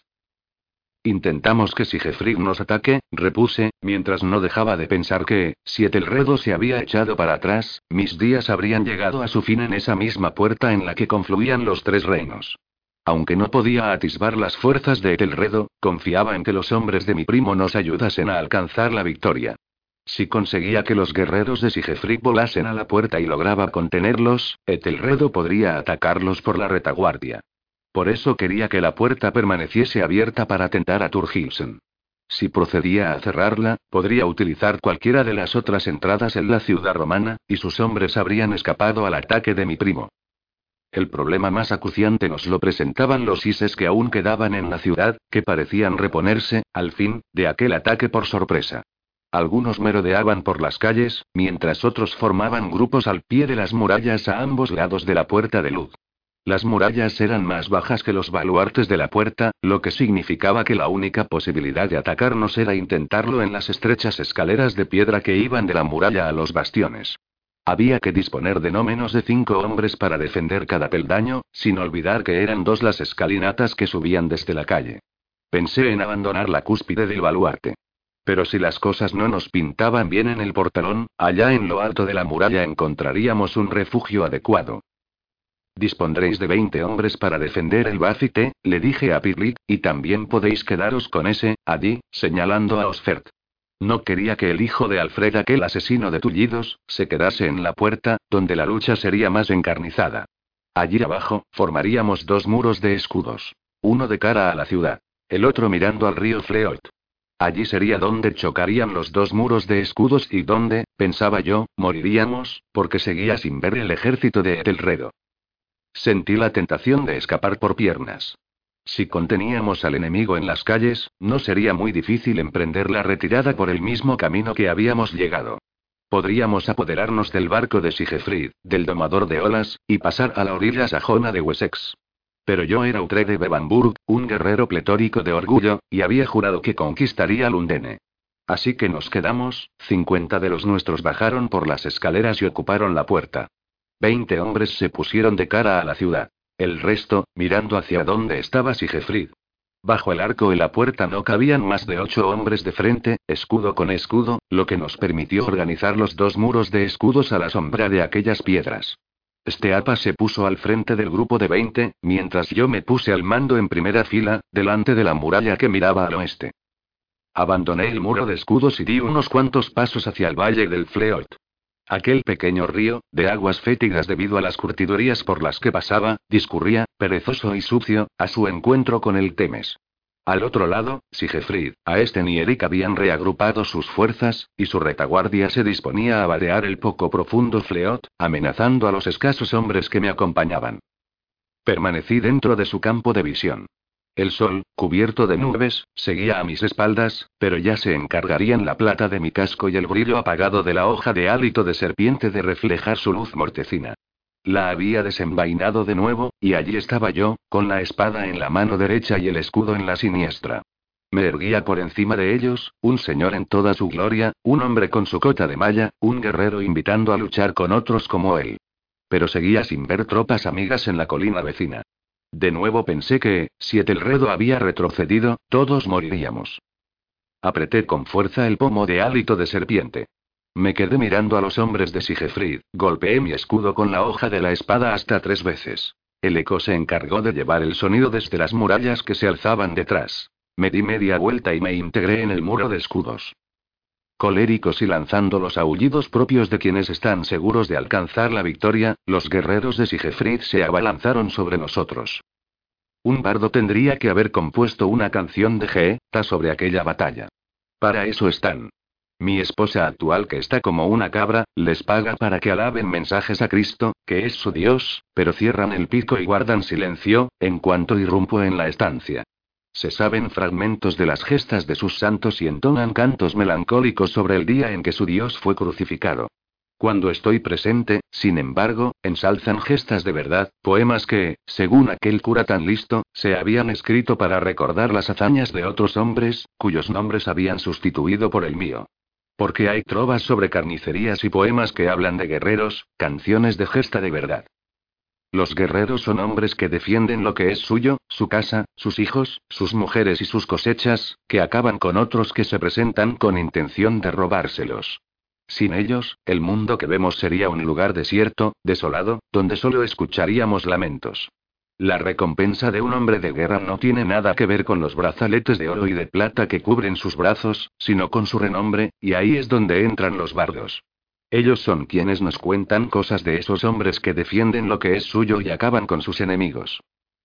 Intentamos que si Jeffrey nos ataque, repuse, mientras no dejaba de pensar que, si Etelredo se había echado para atrás, mis días habrían llegado a su fin en esa misma puerta en la que confluían los tres reinos. Aunque no podía atisbar las fuerzas de Etelredo, confiaba en que los hombres de mi primo nos ayudasen a alcanzar la victoria. Si conseguía que los guerreros de Sigefrid volasen a la puerta y lograba contenerlos, Etelredo podría atacarlos por la retaguardia. Por eso quería que la puerta permaneciese abierta para tentar a Turgilsen. Si procedía a cerrarla, podría utilizar cualquiera de las otras entradas en la ciudad romana, y sus hombres habrían escapado al ataque de mi primo. El problema más acuciante nos lo presentaban los ISES que aún quedaban en la ciudad, que parecían reponerse, al fin, de aquel ataque por sorpresa. Algunos merodeaban por las calles, mientras otros formaban grupos al pie de las murallas a ambos lados de la puerta de luz. Las murallas eran más bajas que los baluartes de la puerta, lo que significaba que la única posibilidad de atacarnos era intentarlo en las estrechas escaleras de piedra que iban de la muralla a los bastiones. Había que disponer de no menos de cinco hombres para defender cada peldaño, sin olvidar que eran dos las escalinatas que subían desde la calle. Pensé en abandonar la cúspide del baluarte. Pero si las cosas no nos pintaban bien en el portalón, allá en lo alto de la muralla encontraríamos un refugio adecuado. Dispondréis de 20 hombres para defender el Bacite, le dije a Pirlit, y también podéis quedaros con ese, allí, señalando a Osfert. No quería que el hijo de Alfred, aquel asesino de tullidos, se quedase en la puerta, donde la lucha sería más encarnizada. Allí abajo, formaríamos dos muros de escudos. Uno de cara a la ciudad. El otro mirando al río Fleot. Allí sería donde chocarían los dos muros de escudos y donde, pensaba yo, moriríamos, porque seguía sin ver el ejército de Etelredo. Sentí la tentación de escapar por piernas. Si conteníamos al enemigo en las calles, no sería muy difícil emprender la retirada por el mismo camino que habíamos llegado. Podríamos apoderarnos del barco de Sigefrid, del domador de olas, y pasar a la orilla sajona de Wessex. Pero yo era Utre de Bebamburg, un guerrero pletórico de orgullo, y había jurado que conquistaría Lundene. Así que nos quedamos, 50 de los nuestros bajaron por las escaleras y ocuparon la puerta. Veinte hombres se pusieron de cara a la ciudad. El resto, mirando hacia donde estaba Sigefrid. Bajo el arco y la puerta no cabían más de ocho hombres de frente, escudo con escudo, lo que nos permitió organizar los dos muros de escudos a la sombra de aquellas piedras. Esteapa se puso al frente del grupo de veinte, mientras yo me puse al mando en primera fila, delante de la muralla que miraba al oeste. Abandoné el muro de escudos y di unos cuantos pasos hacia el valle del Fleot. Aquel pequeño río, de aguas fétidas debido a las curtidurías por las que pasaba, discurría, perezoso y sucio, a su encuentro con el Temes. Al otro lado, Sigefrid, Aesten y Eric habían reagrupado sus fuerzas, y su retaguardia se disponía a vadear el poco profundo Fleot, amenazando a los escasos hombres que me acompañaban. Permanecí dentro de su campo de visión. El sol, cubierto de nubes, seguía a mis espaldas, pero ya se encargarían la plata de mi casco y el brillo apagado de la hoja de hálito de serpiente de reflejar su luz mortecina. La había desenvainado de nuevo, y allí estaba yo, con la espada en la mano derecha y el escudo en la siniestra. Me erguía por encima de ellos, un señor en toda su gloria, un hombre con su cota de malla, un guerrero invitando a luchar con otros como él. Pero seguía sin ver tropas amigas en la colina vecina. De nuevo pensé que, si Etelredo había retrocedido, todos moriríamos. Apreté con fuerza el pomo de hálito de serpiente. Me quedé mirando a los hombres de Sigefrid, golpeé mi escudo con la hoja de la espada hasta tres veces. El eco se encargó de llevar el sonido desde las murallas que se alzaban detrás. Me di media vuelta y me integré en el muro de escudos. Coléricos y lanzando los aullidos propios de quienes están seguros de alcanzar la victoria, los guerreros de Sigefrid se abalanzaron sobre nosotros. Un bardo tendría que haber compuesto una canción de Geta sobre aquella batalla. Para eso están. Mi esposa actual, que está como una cabra, les paga para que alaben mensajes a Cristo, que es su Dios, pero cierran el pico y guardan silencio, en cuanto irrumpo en la estancia. Se saben fragmentos de las gestas de sus santos y entonan cantos melancólicos sobre el día en que su Dios fue crucificado. Cuando estoy presente, sin embargo, ensalzan gestas de verdad, poemas que, según aquel cura tan listo, se habían escrito para recordar las hazañas de otros hombres, cuyos nombres habían sustituido por el mío. Porque hay trovas sobre carnicerías y poemas que hablan de guerreros, canciones de gesta de verdad. Los guerreros son hombres que defienden lo que es suyo, su casa, sus hijos, sus mujeres y sus cosechas, que acaban con otros que se presentan con intención de robárselos. Sin ellos, el mundo que vemos sería un lugar desierto, desolado, donde solo escucharíamos lamentos. La recompensa de un hombre de guerra no tiene nada que ver con los brazaletes de oro y de plata que cubren sus brazos, sino con su renombre, y ahí es donde entran los bardos. Ellos son quienes nos cuentan cosas de esos hombres que defienden lo que es suyo y acaban con sus enemigos.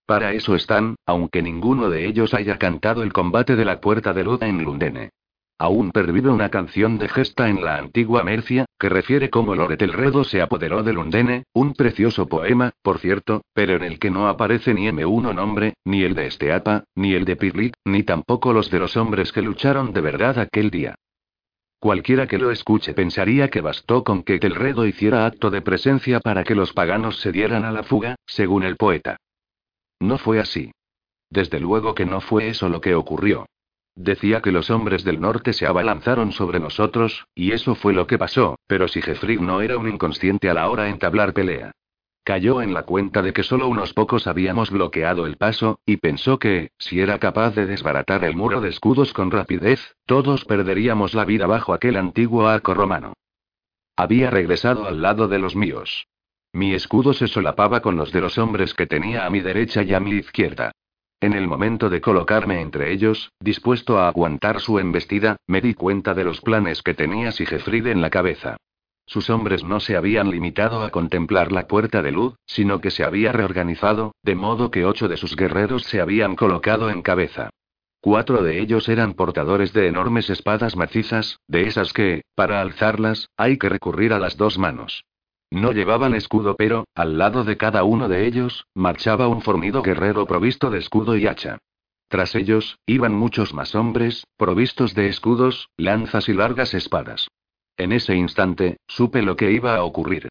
Para eso están, aunque ninguno de ellos haya cantado el combate de la puerta de Luda en Lundene. Aún pervive una canción de gesta en la antigua Mercia, que refiere cómo Loretelredo se apoderó de Lundene, un precioso poema, por cierto, pero en el que no aparece ni M1 nombre, ni el de Esteapa, ni el de Pirlit, ni tampoco los de los hombres que lucharon de verdad aquel día. Cualquiera que lo escuche pensaría que bastó con que Telredo hiciera acto de presencia para que los paganos se dieran a la fuga, según el poeta. No fue así. Desde luego que no fue eso lo que ocurrió. Decía que los hombres del norte se abalanzaron sobre nosotros, y eso fue lo que pasó, pero si Jeffrey no era un inconsciente a la hora de entablar pelea. Cayó en la cuenta de que solo unos pocos habíamos bloqueado el paso, y pensó que, si era capaz de desbaratar el muro de escudos con rapidez, todos perderíamos la vida bajo aquel antiguo arco romano. Había regresado al lado de los míos. Mi escudo se solapaba con los de los hombres que tenía a mi derecha y a mi izquierda. En el momento de colocarme entre ellos, dispuesto a aguantar su embestida, me di cuenta de los planes que tenía Sigefrid en la cabeza. Sus hombres no se habían limitado a contemplar la puerta de luz, sino que se había reorganizado, de modo que ocho de sus guerreros se habían colocado en cabeza. Cuatro de ellos eran portadores de enormes espadas macizas, de esas que, para alzarlas, hay que recurrir a las dos manos. No llevaban escudo, pero, al lado de cada uno de ellos, marchaba un fornido guerrero provisto de escudo y hacha. Tras ellos, iban muchos más hombres, provistos de escudos, lanzas y largas espadas. En ese instante, supe lo que iba a ocurrir.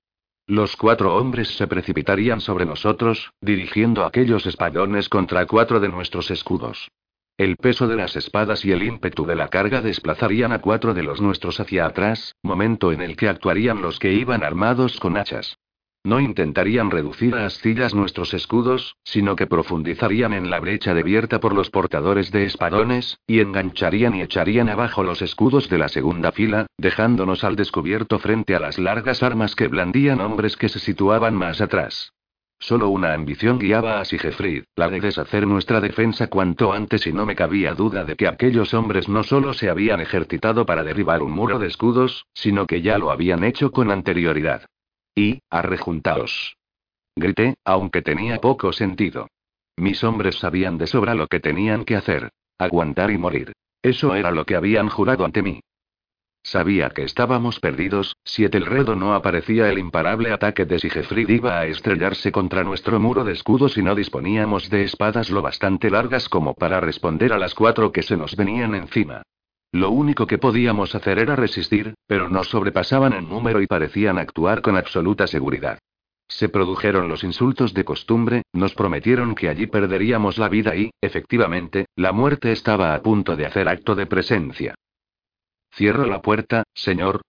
Los cuatro hombres se precipitarían sobre nosotros, dirigiendo aquellos espadones contra cuatro de nuestros escudos. El peso de las espadas y el ímpetu de la carga desplazarían a cuatro de los nuestros hacia atrás, momento en el que actuarían los que iban armados con hachas. No intentarían reducir a astillas nuestros escudos, sino que profundizarían en la brecha debierta por los portadores de espadones, y engancharían y echarían abajo los escudos de la segunda fila, dejándonos al descubierto frente a las largas armas que blandían hombres que se situaban más atrás. Solo una ambición guiaba a Sigefrid, la de deshacer nuestra defensa cuanto antes y no me cabía duda de que aquellos hombres no solo se habían ejercitado para derribar un muro de escudos, sino que ya lo habían hecho con anterioridad. Y, arrejuntaos. Grité, aunque tenía poco sentido. Mis hombres sabían de sobra lo que tenían que hacer. Aguantar y morir. Eso era lo que habían jurado ante mí. Sabía que estábamos perdidos, si Etelredo no aparecía el imparable ataque de Sigefrid iba a estrellarse contra nuestro muro de escudos y no disponíamos de espadas lo bastante largas como para responder a las cuatro que se nos venían encima. Lo único que podíamos hacer era resistir, pero nos sobrepasaban en número y parecían actuar con absoluta seguridad. Se produjeron los insultos de costumbre, nos prometieron que allí perderíamos la vida y, efectivamente, la muerte estaba a punto de hacer acto de presencia. ¿Cierro la puerta, señor?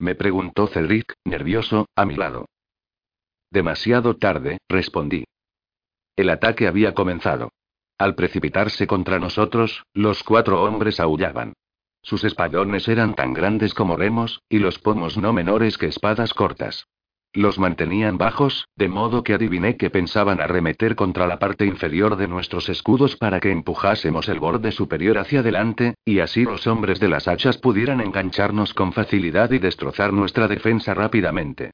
Me preguntó Cedric, nervioso, a mi lado. Demasiado tarde, respondí. El ataque había comenzado. Al precipitarse contra nosotros, los cuatro hombres aullaban. Sus espadones eran tan grandes como remos, y los pomos no menores que espadas cortas. Los mantenían bajos, de modo que adiviné que pensaban arremeter contra la parte inferior de nuestros escudos para que empujásemos el borde superior hacia adelante, y así los hombres de las hachas pudieran engancharnos con facilidad y destrozar nuestra defensa rápidamente.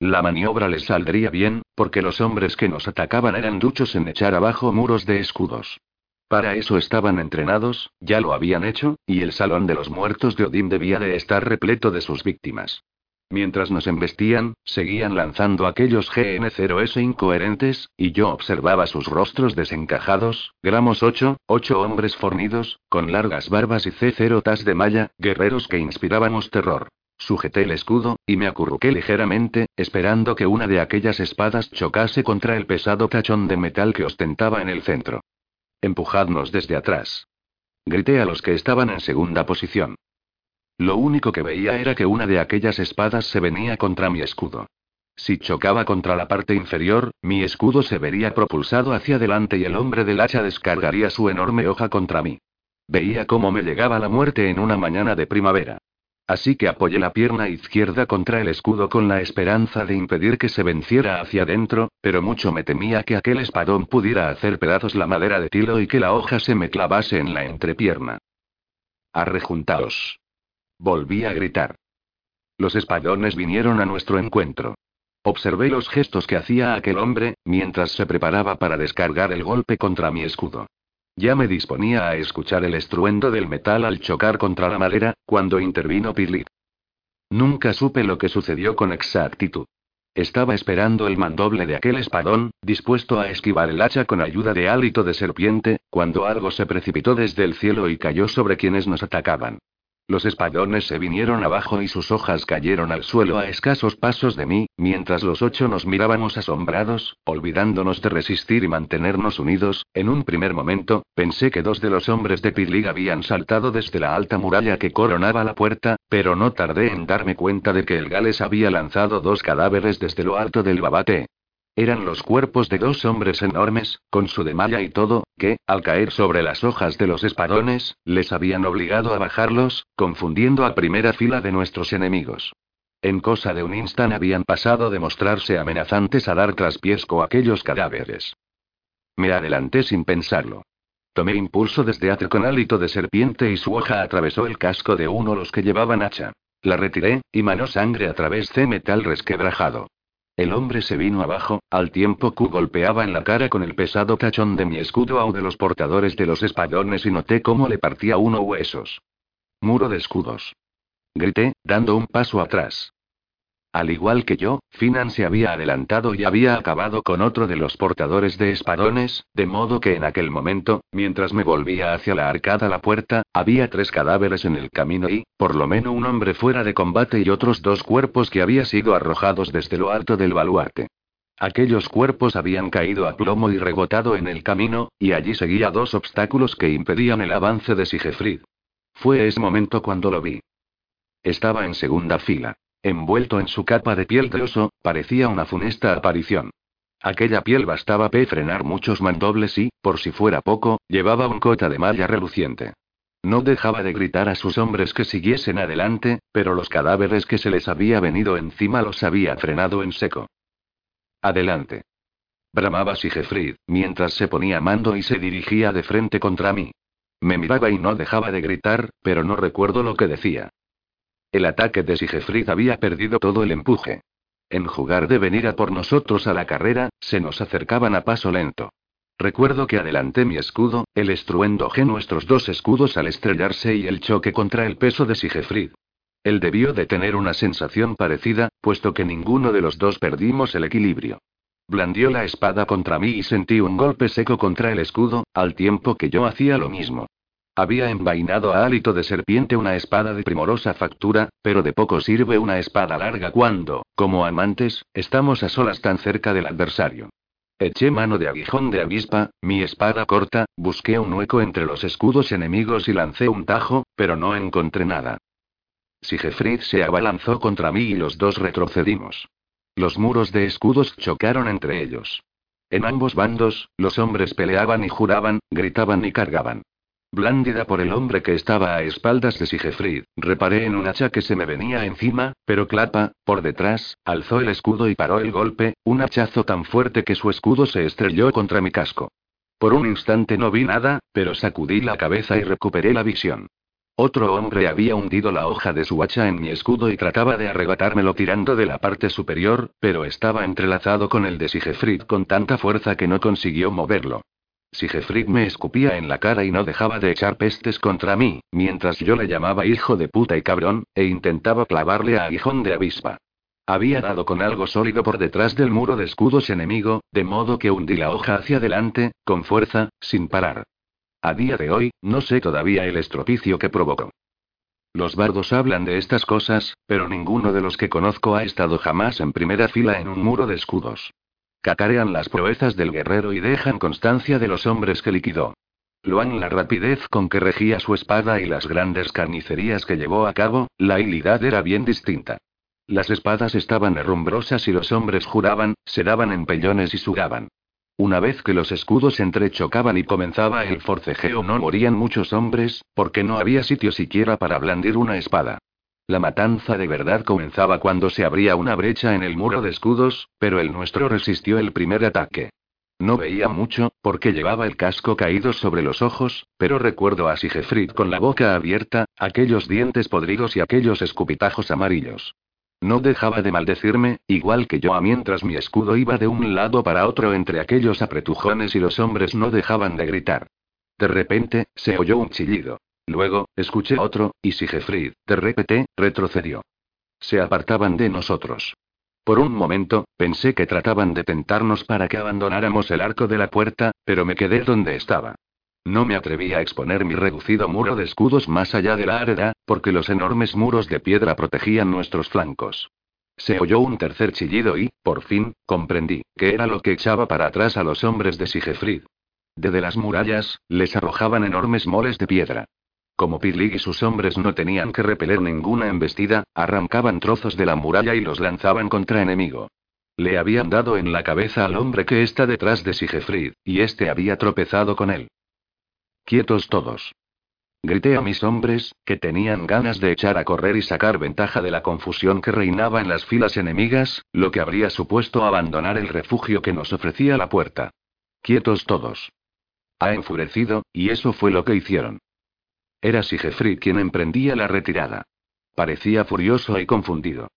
La maniobra les saldría bien, porque los hombres que nos atacaban eran duchos en echar abajo muros de escudos. Para eso estaban entrenados, ya lo habían hecho, y el salón de los muertos de Odín debía de estar repleto de sus víctimas. Mientras nos embestían, seguían lanzando aquellos GN0S incoherentes, y yo observaba sus rostros desencajados, gramos 8, ocho hombres fornidos, con largas barbas y C0 tas de malla, guerreros que inspirábamos terror. Sujeté el escudo, y me acurruqué ligeramente, esperando que una de aquellas espadas chocase contra el pesado tachón de metal que ostentaba en el centro. Empujadnos desde atrás. Grité a los que estaban en segunda posición. Lo único que veía era que una de aquellas espadas se venía contra mi escudo. Si chocaba contra la parte inferior, mi escudo se vería propulsado hacia adelante y el hombre del hacha descargaría su enorme hoja contra mí. Veía cómo me llegaba la muerte en una mañana de primavera. Así que apoyé la pierna izquierda contra el escudo con la esperanza de impedir que se venciera hacia adentro, pero mucho me temía que aquel espadón pudiera hacer pedazos la madera de tilo y que la hoja se me clavase en la entrepierna. Arrejuntaos. Volví a gritar. Los espadones vinieron a nuestro encuentro. Observé los gestos que hacía aquel hombre, mientras se preparaba para descargar el golpe contra mi escudo. Ya me disponía a escuchar el estruendo del metal al chocar contra la madera, cuando intervino Pirlit. Nunca supe lo que sucedió con exactitud. Estaba esperando el mandoble de aquel espadón, dispuesto a esquivar el hacha con ayuda de hálito de serpiente, cuando algo se precipitó desde el cielo y cayó sobre quienes nos atacaban. Los espadones se vinieron abajo y sus hojas cayeron al suelo a escasos pasos de mí, mientras los ocho nos mirábamos asombrados, olvidándonos de resistir y mantenernos unidos. En un primer momento, pensé que dos de los hombres de Pirlig habían saltado desde la alta muralla que coronaba la puerta, pero no tardé en darme cuenta de que el Gales había lanzado dos cadáveres desde lo alto del babate. Eran los cuerpos de dos hombres enormes, con su demalla y todo, que, al caer sobre las hojas de los espadones, les habían obligado a bajarlos, confundiendo a primera fila de nuestros enemigos. En cosa de un instante habían pasado de mostrarse amenazantes a dar traspiesco a aquellos cadáveres. Me adelanté sin pensarlo. Tomé impulso desde atrás con hálito de serpiente y su hoja atravesó el casco de uno de los que llevaban hacha. La retiré, y manó sangre a través de metal resquebrajado. El hombre se vino abajo, al tiempo que golpeaba en la cara con el pesado tachón de mi escudo a uno de los portadores de los espadones y noté cómo le partía uno huesos. Muro de escudos. Grité, dando un paso atrás. Al igual que yo, Finan se había adelantado y había acabado con otro de los portadores de espadones, de modo que en aquel momento, mientras me volvía hacia la arcada la puerta, había tres cadáveres en el camino y, por lo menos un hombre fuera de combate y otros dos cuerpos que habían sido arrojados desde lo alto del baluarte. Aquellos cuerpos habían caído a plomo y rebotado en el camino, y allí seguía dos obstáculos que impedían el avance de Sigefrid. Fue ese momento cuando lo vi. Estaba en segunda fila. Envuelto en su capa de piel de oso, parecía una funesta aparición. Aquella piel bastaba para frenar muchos mandobles y, por si fuera poco, llevaba un cota de malla reluciente. No dejaba de gritar a sus hombres que siguiesen adelante, pero los cadáveres que se les había venido encima los había frenado en seco. Adelante. Bramaba Sigefrid, mientras se ponía mando y se dirigía de frente contra mí. Me miraba y no dejaba de gritar, pero no recuerdo lo que decía. El ataque de Sigefrid había perdido todo el empuje. En lugar de venir a por nosotros a la carrera, se nos acercaban a paso lento. Recuerdo que adelanté mi escudo, el estruendo ge nuestros dos escudos al estrellarse y el choque contra el peso de Sigefrid. Él debió de tener una sensación parecida, puesto que ninguno de los dos perdimos el equilibrio. Blandió la espada contra mí y sentí un golpe seco contra el escudo, al tiempo que yo hacía lo mismo. Había envainado a hálito de serpiente una espada de primorosa factura, pero de poco sirve una espada larga cuando, como amantes, estamos a solas tan cerca del adversario. Eché mano de aguijón de avispa, mi espada corta, busqué un hueco entre los escudos enemigos y lancé un tajo, pero no encontré nada. Sigefrid se abalanzó contra mí y los dos retrocedimos. Los muros de escudos chocaron entre ellos. En ambos bandos, los hombres peleaban y juraban, gritaban y cargaban. Blándida por el hombre que estaba a espaldas de Sigefrid, reparé en un hacha que se me venía encima, pero Clapa, por detrás, alzó el escudo y paró el golpe, un hachazo tan fuerte que su escudo se estrelló contra mi casco. Por un instante no vi nada, pero sacudí la cabeza y recuperé la visión. Otro hombre había hundido la hoja de su hacha en mi escudo y trataba de arrebatármelo tirando de la parte superior, pero estaba entrelazado con el de Sigefrid con tanta fuerza que no consiguió moverlo. Sigefrid me escupía en la cara y no dejaba de echar pestes contra mí, mientras yo le llamaba hijo de puta y cabrón, e intentaba clavarle a aguijón de avispa. Había dado con algo sólido por detrás del muro de escudos enemigo, de modo que hundí la hoja hacia adelante, con fuerza, sin parar. A día de hoy, no sé todavía el estropicio que provocó. Los bardos hablan de estas cosas, pero ninguno de los que conozco ha estado jamás en primera fila en un muro de escudos. Cacarean las proezas del guerrero y dejan constancia de los hombres que liquidó. Loan la rapidez con que regía su espada y las grandes carnicerías que llevó a cabo, la hilidad era bien distinta. Las espadas estaban herrumbrosas y los hombres juraban, se daban empellones y sudaban. Una vez que los escudos entrechocaban y comenzaba el forcejeo no morían muchos hombres, porque no había sitio siquiera para blandir una espada. La matanza de verdad comenzaba cuando se abría una brecha en el muro de escudos, pero el nuestro resistió el primer ataque. No veía mucho, porque llevaba el casco caído sobre los ojos, pero recuerdo a Sigefrid con la boca abierta, aquellos dientes podridos y aquellos escupitajos amarillos. No dejaba de maldecirme, igual que yo a mientras mi escudo iba de un lado para otro entre aquellos apretujones y los hombres no dejaban de gritar. De repente, se oyó un chillido. Luego, escuché otro, y Sigefrid, de repente, retrocedió. Se apartaban de nosotros. Por un momento, pensé que trataban de tentarnos para que abandonáramos el arco de la puerta, pero me quedé donde estaba. No me atreví a exponer mi reducido muro de escudos más allá de la arena, porque los enormes muros de piedra protegían nuestros flancos. Se oyó un tercer chillido y, por fin, comprendí, que era lo que echaba para atrás a los hombres de Sigefrid. Desde las murallas, les arrojaban enormes moles de piedra. Como Pidlig y sus hombres no tenían que repeler ninguna embestida, arrancaban trozos de la muralla y los lanzaban contra enemigo. Le habían dado en la cabeza al hombre que está detrás de Sigefrid, y este había tropezado con él. Quietos todos. Grité a mis hombres, que tenían ganas de echar a correr y sacar ventaja de la confusión que reinaba en las filas enemigas, lo que habría supuesto abandonar el refugio que nos ofrecía la puerta. Quietos todos. Ha enfurecido, y eso fue lo que hicieron. Era Sigefrid quien emprendía la retirada. Parecía furioso y confundido.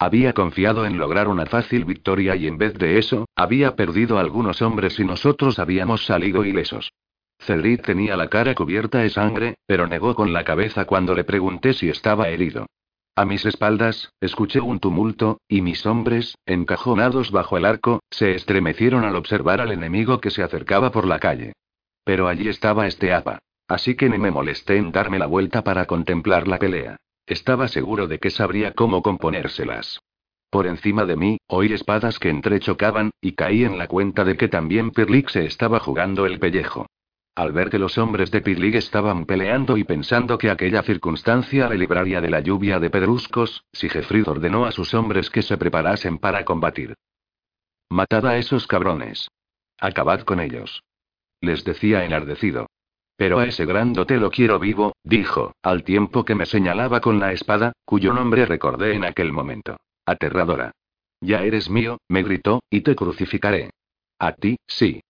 Había confiado en lograr una fácil victoria y en vez de eso, había perdido algunos hombres y nosotros habíamos salido ilesos. Cedric tenía la cara cubierta de sangre, pero negó con la cabeza cuando le pregunté si estaba herido. A mis espaldas, escuché un tumulto, y mis hombres, encajonados bajo el arco, se estremecieron al observar al enemigo que se acercaba por la calle. Pero allí estaba este apa. Así que ni me molesté en darme la vuelta para contemplar la pelea. Estaba seguro de que sabría cómo componérselas. Por encima de mí, oí espadas que entrechocaban, y caí en la cuenta de que también Pirlik se estaba jugando el pellejo. Al ver que los hombres de Pirlig estaban peleando y pensando que aquella circunstancia le libraría de la lluvia de pedruscos, Sigefrid ordenó a sus hombres que se preparasen para combatir. Matad a esos cabrones. Acabad con ellos. Les decía enardecido. Pero a ese grandote lo quiero vivo, dijo, al tiempo que me señalaba con la espada, cuyo nombre recordé en aquel momento. Aterradora. Ya eres mío, me gritó, y te crucificaré. A ti, sí.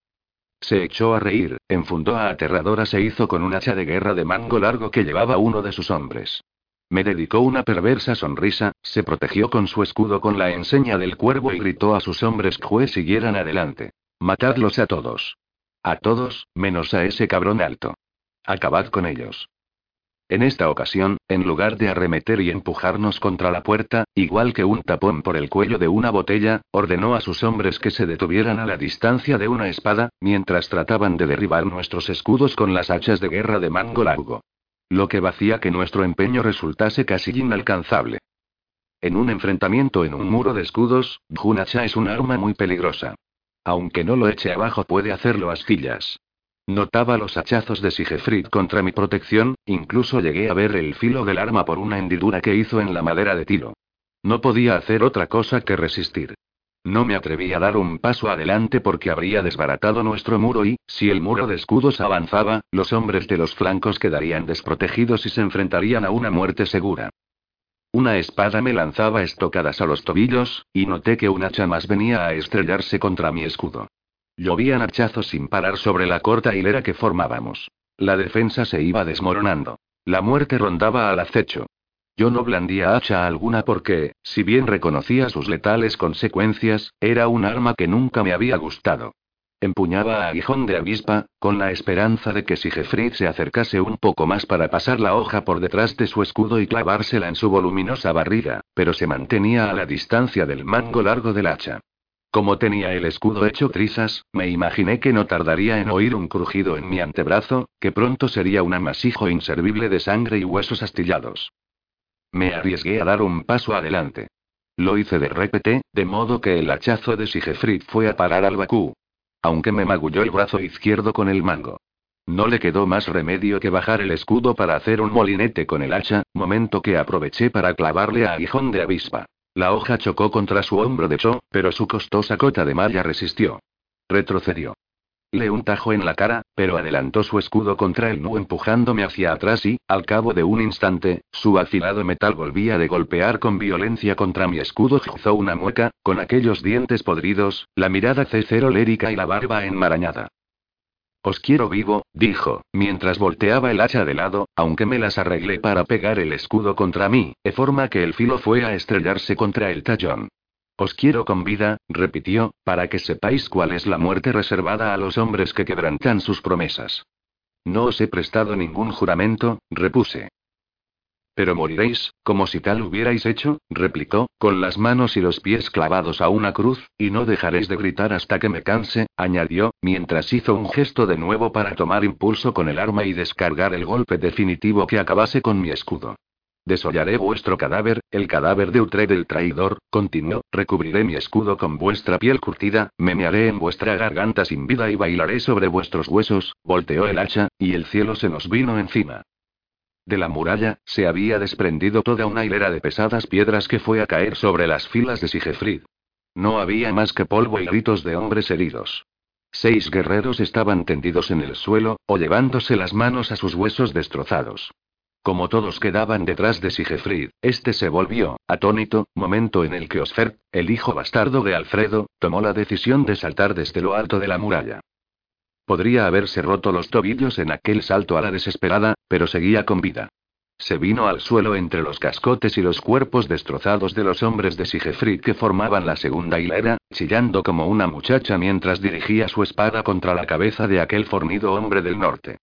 Se echó a reír, enfundó a Aterradora se hizo con un hacha de guerra de mango largo que llevaba uno de sus hombres. Me dedicó una perversa sonrisa, se protegió con su escudo con la enseña del cuervo y gritó a sus hombres que siguieran adelante. Matadlos a todos. A todos, menos a ese cabrón alto. Acabad con ellos. En esta ocasión, en lugar de arremeter y empujarnos contra la puerta, igual que un tapón por el cuello de una botella, ordenó a sus hombres que se detuvieran a la distancia de una espada, mientras trataban de derribar nuestros escudos con las hachas de guerra de mango largo. Lo que vacía que nuestro empeño resultase casi inalcanzable. En un enfrentamiento en un muro de escudos, un hacha es un arma muy peligrosa. Aunque no lo eche abajo puede hacerlo astillas. Notaba los hachazos de Sigefrid contra mi protección, incluso llegué a ver el filo del arma por una hendidura que hizo en la madera de tiro. No podía hacer otra cosa que resistir. No me atreví a dar un paso adelante porque habría desbaratado nuestro muro y, si el muro de escudos avanzaba, los hombres de los flancos quedarían desprotegidos y se enfrentarían a una muerte segura. Una espada me lanzaba estocadas a los tobillos, y noté que un hacha más venía a estrellarse contra mi escudo. Llovían hachazos sin parar sobre la corta hilera que formábamos. La defensa se iba desmoronando. La muerte rondaba al acecho. Yo no blandía hacha alguna porque, si bien reconocía sus letales consecuencias, era un arma que nunca me había gustado. Empuñaba a aguijón de avispa, con la esperanza de que Sigefrid se acercase un poco más para pasar la hoja por detrás de su escudo y clavársela en su voluminosa barriga, pero se mantenía a la distancia del mango largo del hacha. Como tenía el escudo hecho trizas, me imaginé que no tardaría en oír un crujido en mi antebrazo, que pronto sería un amasijo inservible de sangre y huesos astillados. Me arriesgué a dar un paso adelante. Lo hice de repente, de modo que el hachazo de Sigefrid fue a parar al Bakú, aunque me magulló el brazo izquierdo con el mango. No le quedó más remedio que bajar el escudo para hacer un molinete con el hacha, momento que aproveché para clavarle a aguijón de avispa. La hoja chocó contra su hombro de Cho, pero su costosa cota de malla resistió. Retrocedió. Le un tajo en la cara, pero adelantó su escudo contra el nu empujándome hacia atrás y, al cabo de un instante, su afilado metal volvía de golpear con violencia contra mi escudo. Hizo una mueca, con aquellos dientes podridos, la mirada cero lérica y la barba enmarañada. Os quiero vivo, dijo, mientras volteaba el hacha de lado, aunque me las arreglé para pegar el escudo contra mí, de forma que el filo fue a estrellarse contra el tallón. Os quiero con vida, repitió, para que sepáis cuál es la muerte reservada a los hombres que quebrantan sus promesas. No os he prestado ningún juramento, repuse. Pero moriréis, como si tal hubierais hecho, replicó, con las manos y los pies clavados a una cruz, y no dejaréis de gritar hasta que me canse, añadió, mientras hizo un gesto de nuevo para tomar impulso con el arma y descargar el golpe definitivo que acabase con mi escudo. Desollaré vuestro cadáver, el cadáver de Utred el traidor, continuó, recubriré mi escudo con vuestra piel curtida, me mearé en vuestra garganta sin vida y bailaré sobre vuestros huesos, volteó el hacha, y el cielo se nos vino encima. De la muralla, se había desprendido toda una hilera de pesadas piedras que fue a caer sobre las filas de Sigefrid. No había más que polvo y gritos de hombres heridos. Seis guerreros estaban tendidos en el suelo, o llevándose las manos a sus huesos destrozados. Como todos quedaban detrás de Sigefrid, este se volvió, atónito, momento en el que Osfer, el hijo bastardo de Alfredo, tomó la decisión de saltar desde lo alto de la muralla. Podría haberse roto los tobillos en aquel salto a la desesperada, pero seguía con vida. Se vino al suelo entre los cascotes y los cuerpos destrozados de los hombres de Sigefrid que formaban la segunda hilera, chillando como una muchacha mientras dirigía su espada contra la cabeza de aquel fornido hombre del norte.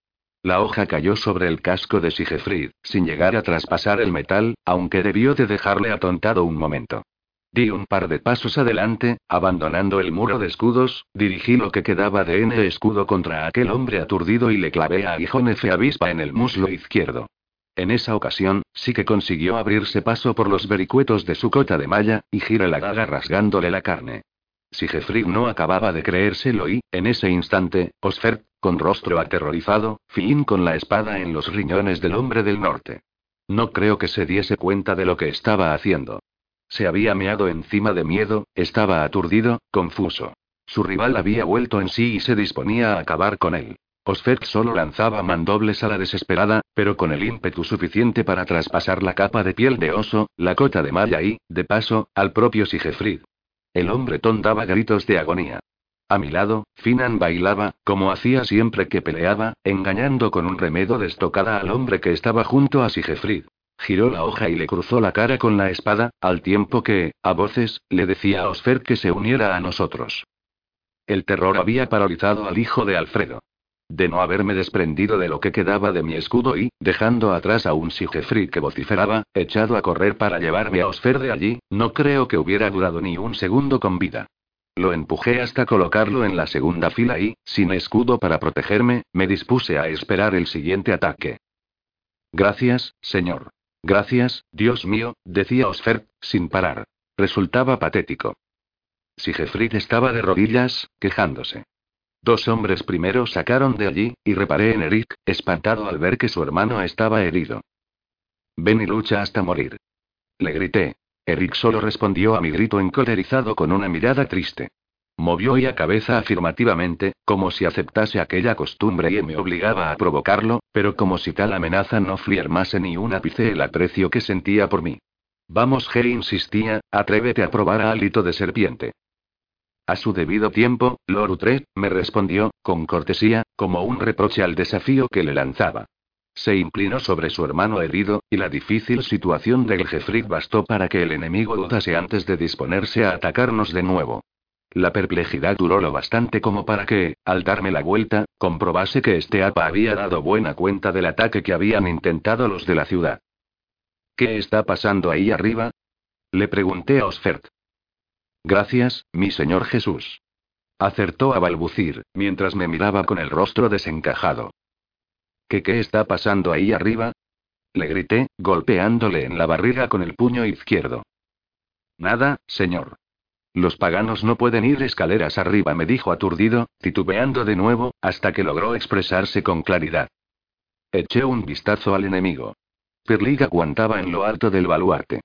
La hoja cayó sobre el casco de Sigefrid, sin llegar a traspasar el metal, aunque debió de dejarle atontado un momento. Di un par de pasos adelante, abandonando el muro de escudos, dirigí lo que quedaba de N escudo contra aquel hombre aturdido y le clavé a aguijón avispa en el muslo izquierdo. En esa ocasión, sí que consiguió abrirse paso por los vericuetos de su cota de malla, y giré la daga rasgándole la carne. Sigefrid no acababa de creérselo y, en ese instante, Osfer, con rostro aterrorizado, fin con la espada en los riñones del hombre del norte. No creo que se diese cuenta de lo que estaba haciendo. Se había meado encima de miedo, estaba aturdido, confuso. Su rival había vuelto en sí y se disponía a acabar con él. Osfert solo lanzaba mandobles a la desesperada, pero con el ímpetu suficiente para traspasar la capa de piel de oso, la cota de malla y, de paso, al propio Sigefrid. El hombre daba gritos de agonía. A mi lado, Finan bailaba, como hacía siempre que peleaba, engañando con un remedo de estocada al hombre que estaba junto a Sigefrid. Giró la hoja y le cruzó la cara con la espada, al tiempo que, a voces, le decía a Osfer que se uniera a nosotros. El terror había paralizado al hijo de Alfredo. De no haberme desprendido de lo que quedaba de mi escudo y, dejando atrás a un Sigefrid que vociferaba, echado a correr para llevarme a Osfer de allí, no creo que hubiera durado ni un segundo con vida. Lo empujé hasta colocarlo en la segunda fila y, sin escudo para protegerme, me dispuse a esperar el siguiente ataque. Gracias, señor. Gracias, Dios mío, decía Osfer, sin parar. Resultaba patético. Sigefrid estaba de rodillas, quejándose. Dos hombres primero sacaron de allí, y reparé en Eric, espantado al ver que su hermano estaba herido. Ven y lucha hasta morir. Le grité. Eric solo respondió a mi grito encolerizado con una mirada triste. Movió la cabeza afirmativamente, como si aceptase aquella costumbre y me obligaba a provocarlo, pero como si tal amenaza no fliarmase ni un ápice el aprecio que sentía por mí. Vamos, G insistía, atrévete a probar a hálito de serpiente. A su debido tiempo, Lord Utrecht, me respondió, con cortesía, como un reproche al desafío que le lanzaba. Se inclinó sobre su hermano herido, y la difícil situación de Gelfrid bastó para que el enemigo dudase antes de disponerse a atacarnos de nuevo. La perplejidad duró lo bastante como para que, al darme la vuelta, comprobase que este APA había dado buena cuenta del ataque que habían intentado los de la ciudad. ¿Qué está pasando ahí arriba? Le pregunté a Osfert. Gracias, mi señor Jesús. Acertó a balbucir, mientras me miraba con el rostro desencajado. ¿Qué qué está pasando ahí arriba? Le grité, golpeándole en la barriga con el puño izquierdo. Nada, señor. Los paganos no pueden ir escaleras arriba, me dijo aturdido, titubeando de nuevo, hasta que logró expresarse con claridad. Eché un vistazo al enemigo. Perliga aguantaba en lo alto del baluarte.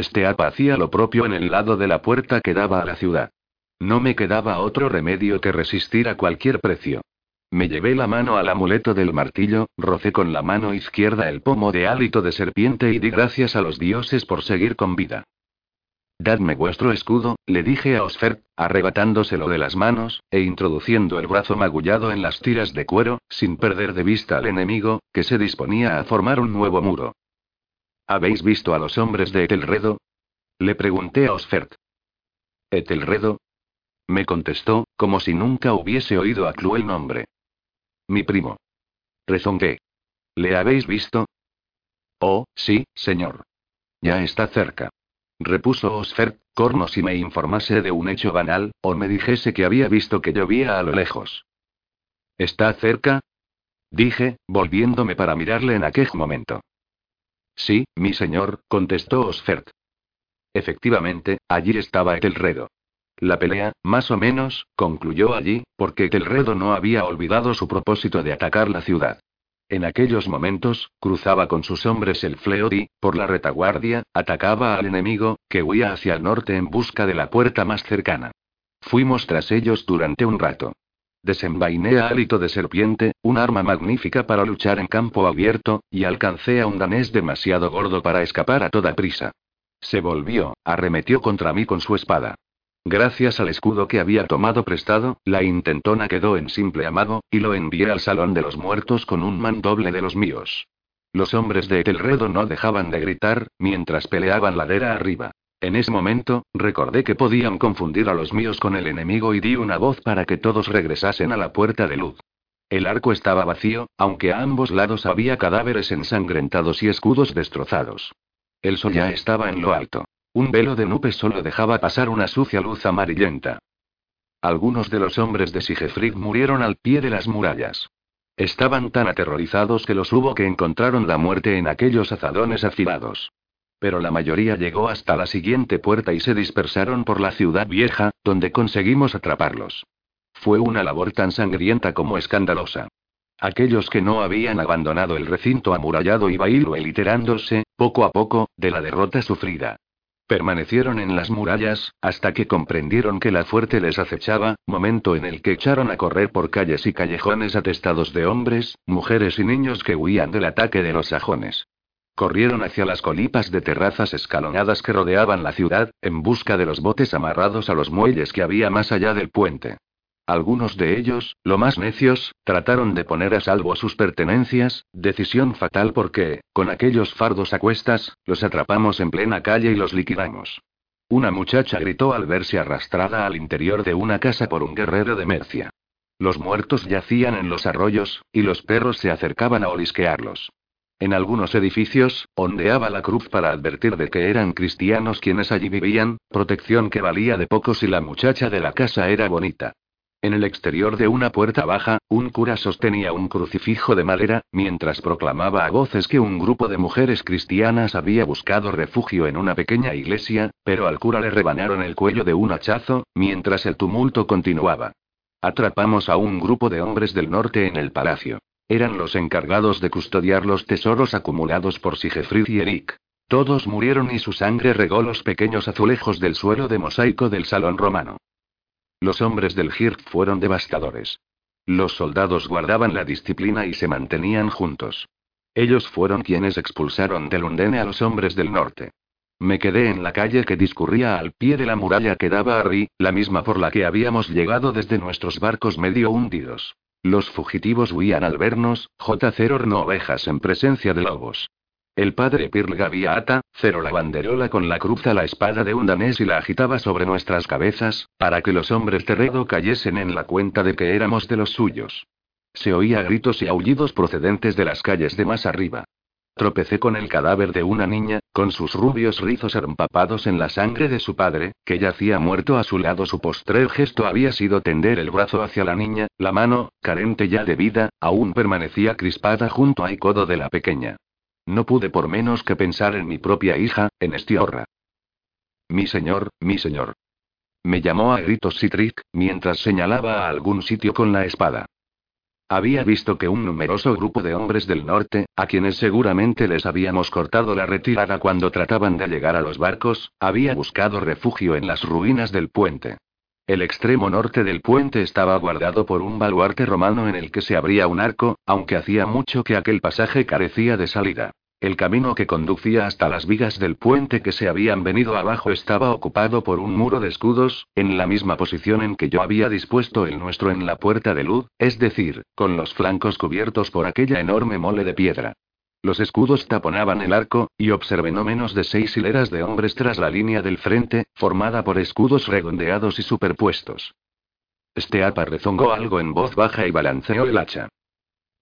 Este apa hacía lo propio en el lado de la puerta que daba a la ciudad. No me quedaba otro remedio que resistir a cualquier precio. Me llevé la mano al amuleto del martillo, rocé con la mano izquierda el pomo de hálito de serpiente y di gracias a los dioses por seguir con vida. Dadme vuestro escudo, le dije a Osfer, arrebatándoselo de las manos, e introduciendo el brazo magullado en las tiras de cuero, sin perder de vista al enemigo, que se disponía a formar un nuevo muro. ¿Habéis visto a los hombres de Etelredo? Le pregunté a Osfert. ¿Etelredo? Me contestó, como si nunca hubiese oído a el nombre. Mi primo. Rezongué. ¿Le habéis visto? Oh, sí, señor. Ya está cerca repuso Osfer, corno si me informase de un hecho banal, o me dijese que había visto que llovía a lo lejos. ¿Está cerca? Dije, volviéndome para mirarle en aquel momento. Sí, mi señor, contestó Osfert. Efectivamente, allí estaba Etelredo. La pelea, más o menos, concluyó allí, porque Etelredo no había olvidado su propósito de atacar la ciudad. En aquellos momentos, cruzaba con sus hombres el Fleod y, por la retaguardia, atacaba al enemigo, que huía hacia el norte en busca de la puerta más cercana. Fuimos tras ellos durante un rato. Desenvainé a hálito de serpiente, un arma magnífica para luchar en campo abierto, y alcancé a un danés demasiado gordo para escapar a toda prisa. Se volvió, arremetió contra mí con su espada. Gracias al escudo que había tomado prestado, la intentona quedó en simple amago, y lo envié al salón de los muertos con un mandoble de los míos. Los hombres de Etelredo no dejaban de gritar, mientras peleaban ladera arriba. En ese momento, recordé que podían confundir a los míos con el enemigo y di una voz para que todos regresasen a la puerta de luz. El arco estaba vacío, aunque a ambos lados había cadáveres ensangrentados y escudos destrozados. El sol ya estaba en lo alto. Un velo de nubes solo dejaba pasar una sucia luz amarillenta. Algunos de los hombres de Sigefrid murieron al pie de las murallas. Estaban tan aterrorizados que los hubo que encontraron la muerte en aquellos azadones afilados. Pero la mayoría llegó hasta la siguiente puerta y se dispersaron por la ciudad vieja, donde conseguimos atraparlos. Fue una labor tan sangrienta como escandalosa. Aquellos que no habían abandonado el recinto amurallado iban eliterándose, poco a poco, de la derrota sufrida. Permanecieron en las murallas, hasta que comprendieron que la fuerte les acechaba, momento en el que echaron a correr por calles y callejones atestados de hombres, mujeres y niños que huían del ataque de los sajones. Corrieron hacia las colipas de terrazas escalonadas que rodeaban la ciudad, en busca de los botes amarrados a los muelles que había más allá del puente. Algunos de ellos, lo más necios, trataron de poner a salvo sus pertenencias, decisión fatal porque, con aquellos fardos a cuestas, los atrapamos en plena calle y los liquidamos. Una muchacha gritó al verse arrastrada al interior de una casa por un guerrero de Mercia. Los muertos yacían en los arroyos, y los perros se acercaban a olisquearlos. En algunos edificios, ondeaba la cruz para advertir de que eran cristianos quienes allí vivían, protección que valía de poco si la muchacha de la casa era bonita. En el exterior de una puerta baja, un cura sostenía un crucifijo de madera, mientras proclamaba a voces que un grupo de mujeres cristianas había buscado refugio en una pequeña iglesia, pero al cura le rebanaron el cuello de un hachazo, mientras el tumulto continuaba. Atrapamos a un grupo de hombres del norte en el palacio. Eran los encargados de custodiar los tesoros acumulados por Sigefrid y Eric. Todos murieron y su sangre regó los pequeños azulejos del suelo de mosaico del salón romano. Los hombres del Hirf fueron devastadores. Los soldados guardaban la disciplina y se mantenían juntos. Ellos fueron quienes expulsaron de Lundene a los hombres del norte. Me quedé en la calle que discurría al pie de la muralla que daba a Ri, la misma por la que habíamos llegado desde nuestros barcos medio hundidos. Los fugitivos huían al vernos, J0 horno ovejas en presencia de lobos. El padre Pirl ata, cero la banderola con la cruz a la espada de un danés y la agitaba sobre nuestras cabezas, para que los hombres de Redo cayesen en la cuenta de que éramos de los suyos. Se oía gritos y aullidos procedentes de las calles de más arriba. Tropecé con el cadáver de una niña, con sus rubios rizos empapados en la sangre de su padre, que yacía muerto a su lado. Su postrer gesto había sido tender el brazo hacia la niña, la mano, carente ya de vida, aún permanecía crispada junto al codo de la pequeña. No pude por menos que pensar en mi propia hija, en Estiorra. Mi señor, mi señor. Me llamó a gritos Citric, mientras señalaba a algún sitio con la espada. Había visto que un numeroso grupo de hombres del norte, a quienes seguramente les habíamos cortado la retirada cuando trataban de llegar a los barcos, había buscado refugio en las ruinas del puente. El extremo norte del puente estaba guardado por un baluarte romano en el que se abría un arco, aunque hacía mucho que aquel pasaje carecía de salida. El camino que conducía hasta las vigas del puente que se habían venido abajo estaba ocupado por un muro de escudos, en la misma posición en que yo había dispuesto el nuestro en la puerta de luz, es decir, con los flancos cubiertos por aquella enorme mole de piedra. Los escudos taponaban el arco, y observé no menos de seis hileras de hombres tras la línea del frente, formada por escudos redondeados y superpuestos. Steapa rezongó algo en voz baja y balanceó el hacha.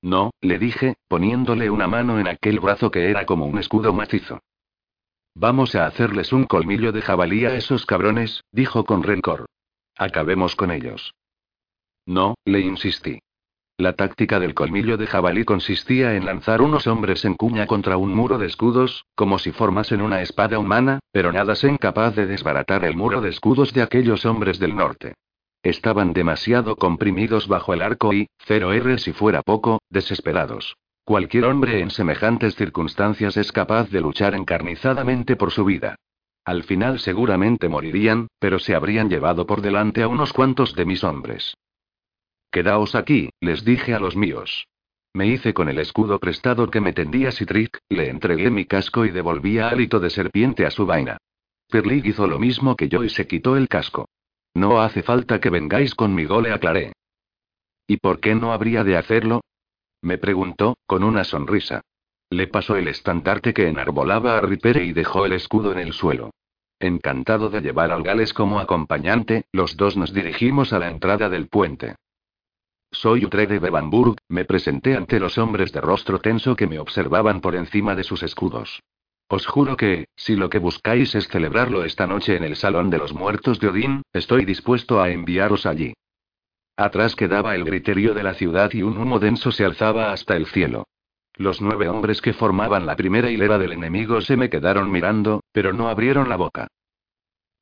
No, le dije, poniéndole una mano en aquel brazo que era como un escudo macizo. Vamos a hacerles un colmillo de jabalí a esos cabrones, dijo con rencor. Acabemos con ellos. No, le insistí. La táctica del colmillo de jabalí consistía en lanzar unos hombres en cuña contra un muro de escudos, como si formasen una espada humana, pero nada se incapaz de desbaratar el muro de escudos de aquellos hombres del norte. Estaban demasiado comprimidos bajo el arco y, cero R si fuera poco, desesperados. Cualquier hombre en semejantes circunstancias es capaz de luchar encarnizadamente por su vida. Al final seguramente morirían, pero se habrían llevado por delante a unos cuantos de mis hombres. Quedaos aquí, les dije a los míos. Me hice con el escudo prestado que me tendía Citric, le entregué mi casco y devolví hálito de serpiente a su vaina. Perlig hizo lo mismo que yo y se quitó el casco. No hace falta que vengáis conmigo, le aclaré. ¿Y por qué no habría de hacerlo? Me preguntó, con una sonrisa. Le pasó el estandarte que enarbolaba a Ripere y dejó el escudo en el suelo. Encantado de llevar al Gales como acompañante, los dos nos dirigimos a la entrada del puente. Soy Utre de Bebamburg, me presenté ante los hombres de rostro tenso que me observaban por encima de sus escudos. Os juro que, si lo que buscáis es celebrarlo esta noche en el Salón de los Muertos de Odín, estoy dispuesto a enviaros allí. Atrás quedaba el griterío de la ciudad y un humo denso se alzaba hasta el cielo. Los nueve hombres que formaban la primera hilera del enemigo se me quedaron mirando, pero no abrieron la boca.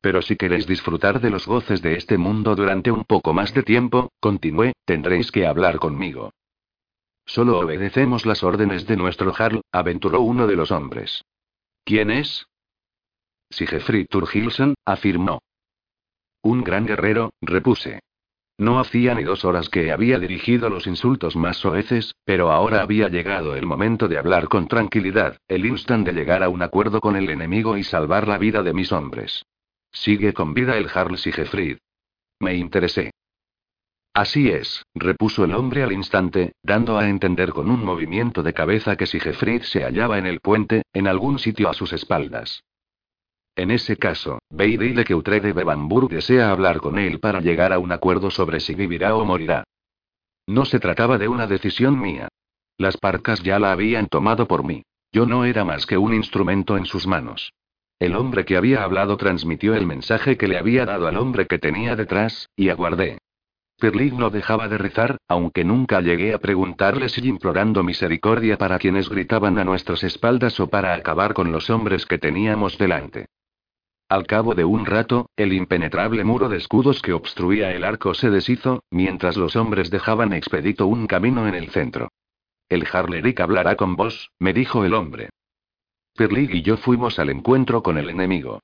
Pero si queréis disfrutar de los goces de este mundo durante un poco más de tiempo, continué, tendréis que hablar conmigo. Solo obedecemos las órdenes de nuestro Jarl, aventuró uno de los hombres. ¿Quién es? Sigefrid Turgilson, afirmó. Un gran guerrero, repuse. No hacía ni dos horas que había dirigido los insultos más soeces, pero ahora había llegado el momento de hablar con tranquilidad, el instante de llegar a un acuerdo con el enemigo y salvar la vida de mis hombres. Sigue con vida el Jarl Sigefrid. Me interesé. Así es, repuso el hombre al instante, dando a entender con un movimiento de cabeza que Sigefrid se hallaba en el puente, en algún sitio a sus espaldas. En ese caso, ve y dile que Utre de Bebamburg desea hablar con él para llegar a un acuerdo sobre si vivirá o morirá. No se trataba de una decisión mía. Las parcas ya la habían tomado por mí. Yo no era más que un instrumento en sus manos. El hombre que había hablado transmitió el mensaje que le había dado al hombre que tenía detrás, y aguardé. Perlig no dejaba de rezar, aunque nunca llegué a preguntarle si implorando misericordia para quienes gritaban a nuestras espaldas o para acabar con los hombres que teníamos delante. Al cabo de un rato, el impenetrable muro de escudos que obstruía el arco se deshizo, mientras los hombres dejaban expedito un camino en el centro. El Harleric hablará con vos, me dijo el hombre. Perlig y yo fuimos al encuentro con el enemigo.